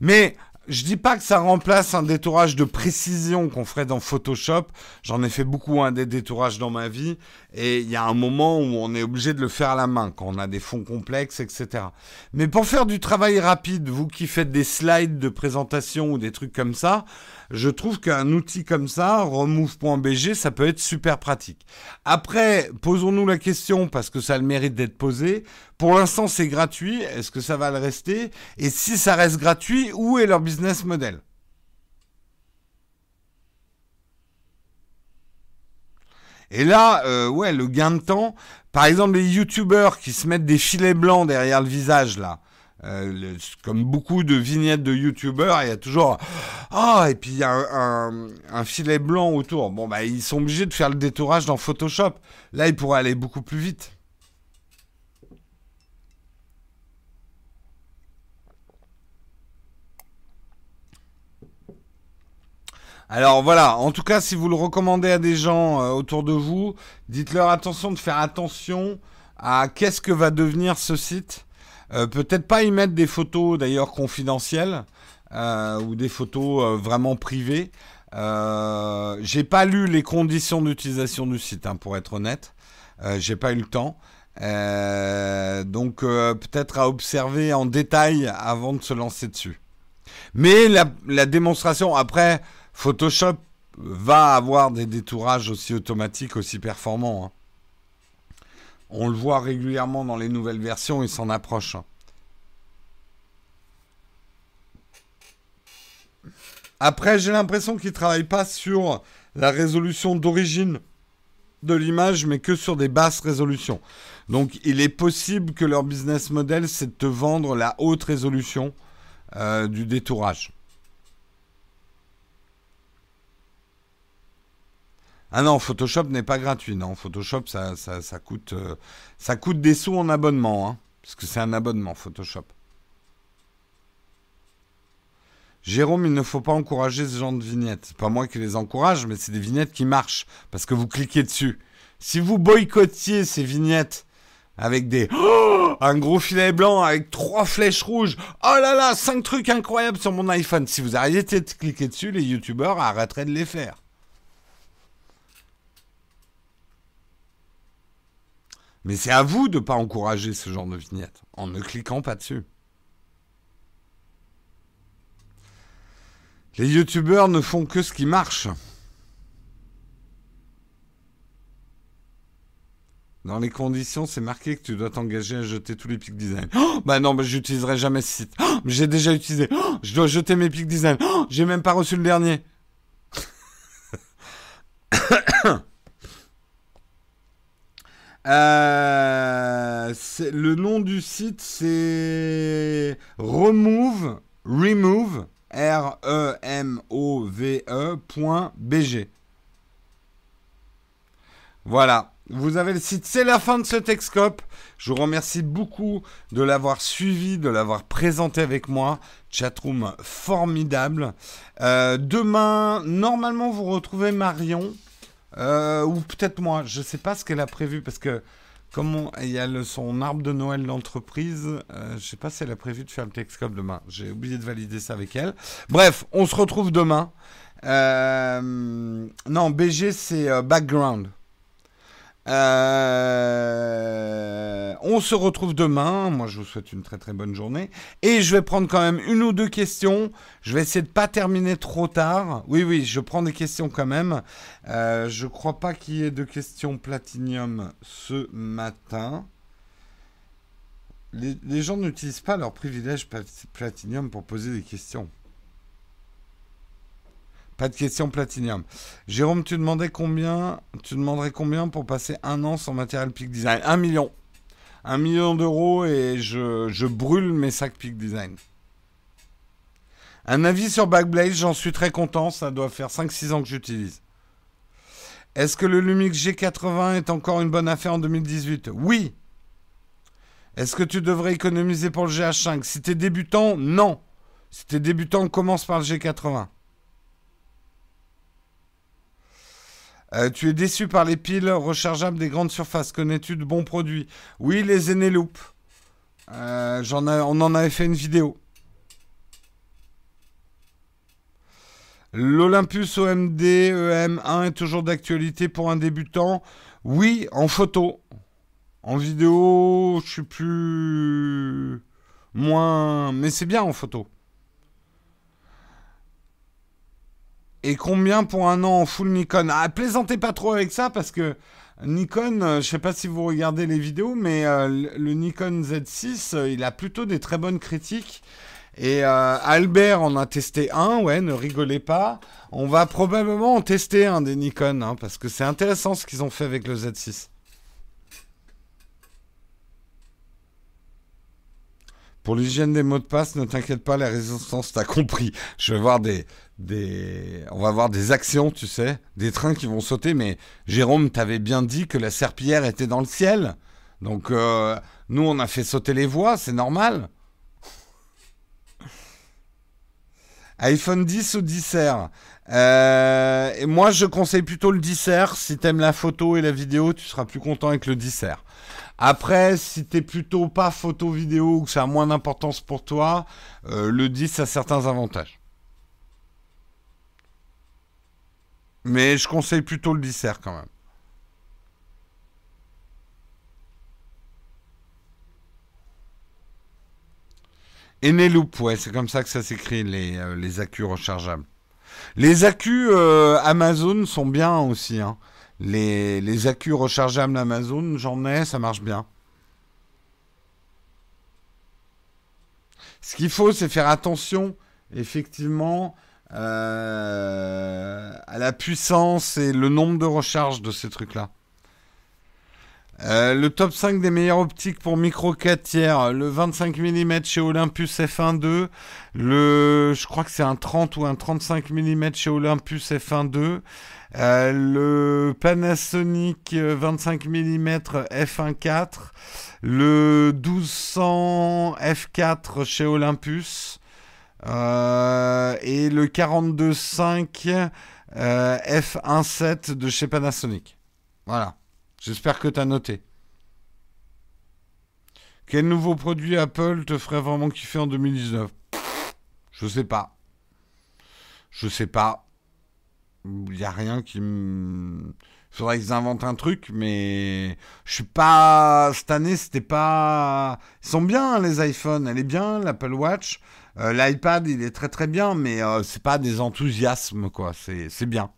Mais je dis pas que ça remplace un détourage de précision qu'on ferait dans Photoshop. J'en ai fait beaucoup un des détourages dans ma vie. Et il y a un moment où on est obligé de le faire à la main, quand on a des fonds complexes, etc. Mais pour faire du travail rapide, vous qui faites des slides de présentation ou des trucs comme ça, je trouve qu'un outil comme ça, remove.bg, ça peut être super pratique. Après, posons-nous la question, parce que ça a le mérite d'être posé. Pour l'instant, c'est gratuit. Est-ce que ça va le rester? Et si ça reste gratuit, où est leur business? Model Et là, euh, ouais, le gain de temps. Par exemple, les youtubeurs qui se mettent des filets blancs derrière le visage, là. Euh, comme beaucoup de vignettes de youtubeurs, il y a toujours ah et puis il y un, filet blanc autour. Bon bah ils sont obligés de faire le détourage dans Photoshop. Là ils pourraient aller beaucoup plus vite. Alors voilà, en tout cas si vous le recommandez à des gens euh, autour de vous, dites-leur attention de faire attention à qu'est-ce que va devenir ce site euh, peut-être pas y mettre des photos d'ailleurs confidentielles euh, ou des photos vraiment privées. j'ai pas lu les conditions d'utilisation du site, hein, pour être honnête. j'ai pas eu le temps. donc peut-être à observer en détail avant de se lancer dessus. Mais la, démonstration, après, Photoshop va avoir des détourages aussi automatiques, aussi performants. Hein. On le voit régulièrement dans les nouvelles versions, il s'en approche. Après, j'ai l'impression qu'ils ne travaillent pas sur la résolution d'origine de l'image, mais que sur des basses résolutions. Donc, il est possible que leur business model, c'est de te vendre la haute résolution euh, du détourage. Ah non, Photoshop n'est pas gratuit. Non, Photoshop, ça, ça, coûte, euh, ça coûte des sous en abonnement. Hein, parce que c'est un abonnement, Photoshop. Jérôme, il ne faut pas encourager ce genre de vignettes. C'est pas moi qui les encourage, mais c'est des vignettes qui marchent. Parce que vous cliquez dessus. Si vous boycottiez ces vignettes avec des oh, un gros filet blanc avec trois flèches rouges. Oh là là, cinq trucs incroyables sur mon iPhone. Si vous arrêtiez de cliquer dessus, les youtubeurs arrêteraient de les faire. Mais c'est à vous de ne pas encourager ce genre de vignette en ne cliquant pas dessus. Les youtubeurs ne font que ce qui marche. Dans les conditions, c'est marqué que tu dois t'engager à jeter tous les pics design. Oh bah non, bah j'utiliserai jamais ce site. Oh, j'ai déjà utilisé. Oh, je dois jeter mes pics design. Oh, j'ai même pas reçu le dernier. Euh, le nom du site, c'est remove, remove, R-E-M-O-V-E.bg. Voilà, vous avez le site. C'est la fin de ce Texcope. Je vous remercie beaucoup de l'avoir suivi, de l'avoir présenté avec moi. Chatroom formidable. Euh, demain, normalement, vous retrouvez Marion. Euh, ou peut-être moi, je ne sais pas ce qu'elle a prévu parce que comme il y a son arbre de Noël d'entreprise, euh, je ne sais pas si elle a prévu de faire le Texcop demain. J'ai oublié de valider ça avec elle. Bref, on se retrouve demain. Euh, non, BG c'est background. Euh, on se retrouve demain. Moi, je vous souhaite une très très bonne journée. Et je vais prendre quand même une ou deux questions. Je vais essayer de pas terminer trop tard. Oui, oui, je prends des questions quand même. Euh, je crois pas qu'il y ait de questions platinium ce matin. Les, les gens n'utilisent pas leur privilège platinium pour poser des questions. Pas de question platinium. Jérôme, tu demandais combien Tu demanderais combien pour passer un an sans matériel Peak Design? Un million. Un million d'euros et je, brûle mes sacs Peak Design. Un avis sur Backblaze, j'en suis très content. Ça doit faire 5-6 ans que j'utilise. Est-ce que le Lumix G80 est encore une bonne affaire en 2018 Oui. Est-ce que tu devrais économiser pour le GH5 Si tu es débutant, non. Si tu es débutant, commence par le G80. Euh, tu es déçu par les piles rechargeables des grandes surfaces. Connais-tu de bons produits? Oui, les Eneloop. Euh, on en avait fait une vidéo. L'Olympus OMD EM1 est toujours d'actualité pour un débutant Oui, en photo. En vidéo, je suis plus moins, mais c'est bien en photo. Et combien pour un an en full Nikon? Ah, plaisantez pas trop avec ça parce que Nikon, euh, je sais pas si vous regardez les vidéos, mais euh, le Nikon Z6, euh, il a plutôt des très bonnes critiques. Et Albert en a testé un, ouais, ne rigolez pas. On va probablement en tester un des Nikon, hein, parce que c'est intéressant ce qu'ils ont fait avec le Z6. Pour l'hygiène des mots de passe, ne t'inquiète pas, la résistance t'a compris. Je vais voir des, des, on va voir des actions, tu sais, des trains qui vont sauter. Mais Jérôme, t'avais bien dit que la serpillière était dans le ciel. Donc euh, nous, on a fait sauter les voies, c'est normal. iPhone 10 ou 10 euh, et Moi, je conseille plutôt le 10 Si t'aimes la photo et la vidéo, tu seras plus content avec le 10 après, si t'es plutôt pas photo vidéo ou que ça a moins d'importance pour toi, euh, le 10 a certains avantages. Mais je conseille plutôt le 10 quand même. Eneloop, ouais, c'est comme ça que ça s'écrit, les, euh, les accus rechargeables. Les accus euh, Amazon sont bien aussi. Hein. Les, les accus rechargeables Amazon, j'en ai, ça marche bien. Ce qu'il faut, c'est faire attention, effectivement, euh, à la puissance et le nombre de recharges de ces trucs-là. Euh, le top 5 des meilleures optiques pour micro 4 tiers, le 25 mm chez Olympus F1.2, le, je crois que c'est un 30 ou un 35 mm chez Olympus F1.2, euh, le Panasonic 25 mm f1.4, le 1200 f4 chez Olympus euh, et le 42.5 euh, f1.7 de chez Panasonic. Voilà. J'espère que tu as noté. Quel nouveau produit Apple te ferait vraiment kiffer en 2019 Je sais pas. Je sais pas. Il n'y a rien qui me. Il faudrait qu'ils inventent un truc, mais je suis pas. Cette année, c'était pas. Ils sont bien, les iPhones. Elle est bien, l'Apple Watch. Euh, L'iPad, il est très très bien, mais euh, c'est pas des enthousiasmes, quoi. C'est bien.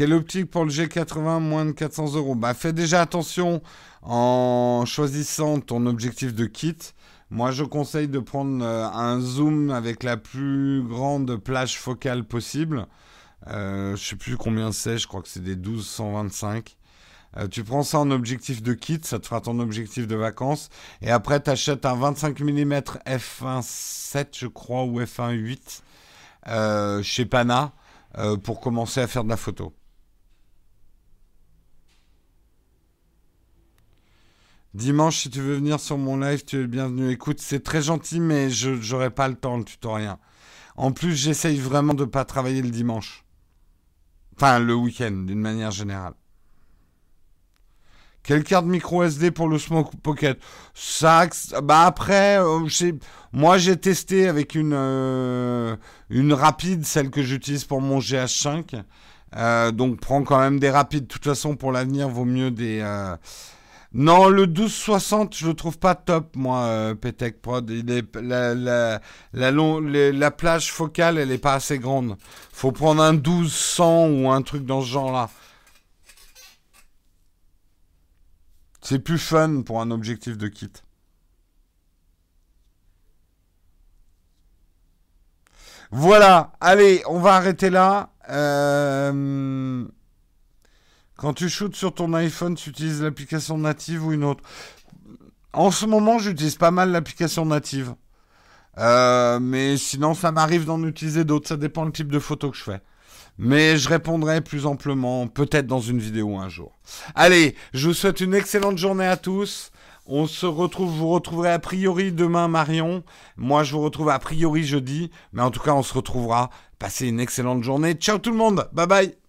Quelle optique pour le G80 moins de 400 euros? Bah fais déjà attention en choisissant ton objectif de kit. Moi je conseille de prendre euh, un zoom avec la plus grande plage focale possible. Euh, je sais plus combien c'est, je crois que c'est des 1225. Euh, tu prends ça en objectif de kit, ça te fera ton objectif de vacances. Et après, tu achètes un 25 mm f1.7, je crois, ou f1.8 euh, chez Pana pour commencer à faire de la photo. Dimanche, si tu veux venir sur mon live, tu es bienvenu. Écoute, c'est très gentil, mais je n'aurai pas le temps, le tutoriel. En plus, j'essaye vraiment de ne pas travailler le dimanche. Enfin, le week-end, d'une manière générale. Quelle carte micro SD pour le Smoke Pocket? Ça, bah après, euh, moi j'ai testé avec une, euh, une rapide, celle que j'utilise pour mon GH5. Euh, donc prends quand même des rapides. De toute façon, pour l'avenir, vaut mieux des non, le 1260, je le trouve pas top, moi, euh, Prod. la, la, la, plage focale, elle est pas assez grande. Faut prendre un 1200 ou un truc dans ce genre-là. C'est plus fun pour un objectif de kit. Voilà, allez, on va arrêter là. Euh... Quand tu shootes sur ton iPhone, tu utilises l'application native ou une autre En ce moment, j'utilise pas mal l'application native. Euh, mais sinon, ça m'arrive d'en utiliser d'autres. Ça dépend du type de photo que je fais. Mais je répondrai plus amplement, peut-être dans une vidéo un jour. Allez, je vous souhaite une excellente journée à tous. On se retrouve, vous retrouverez a priori demain Marion. Moi, je vous retrouve a priori jeudi. Mais en tout cas, on se retrouvera. Passez une excellente journée. Ciao tout le monde. Bye bye.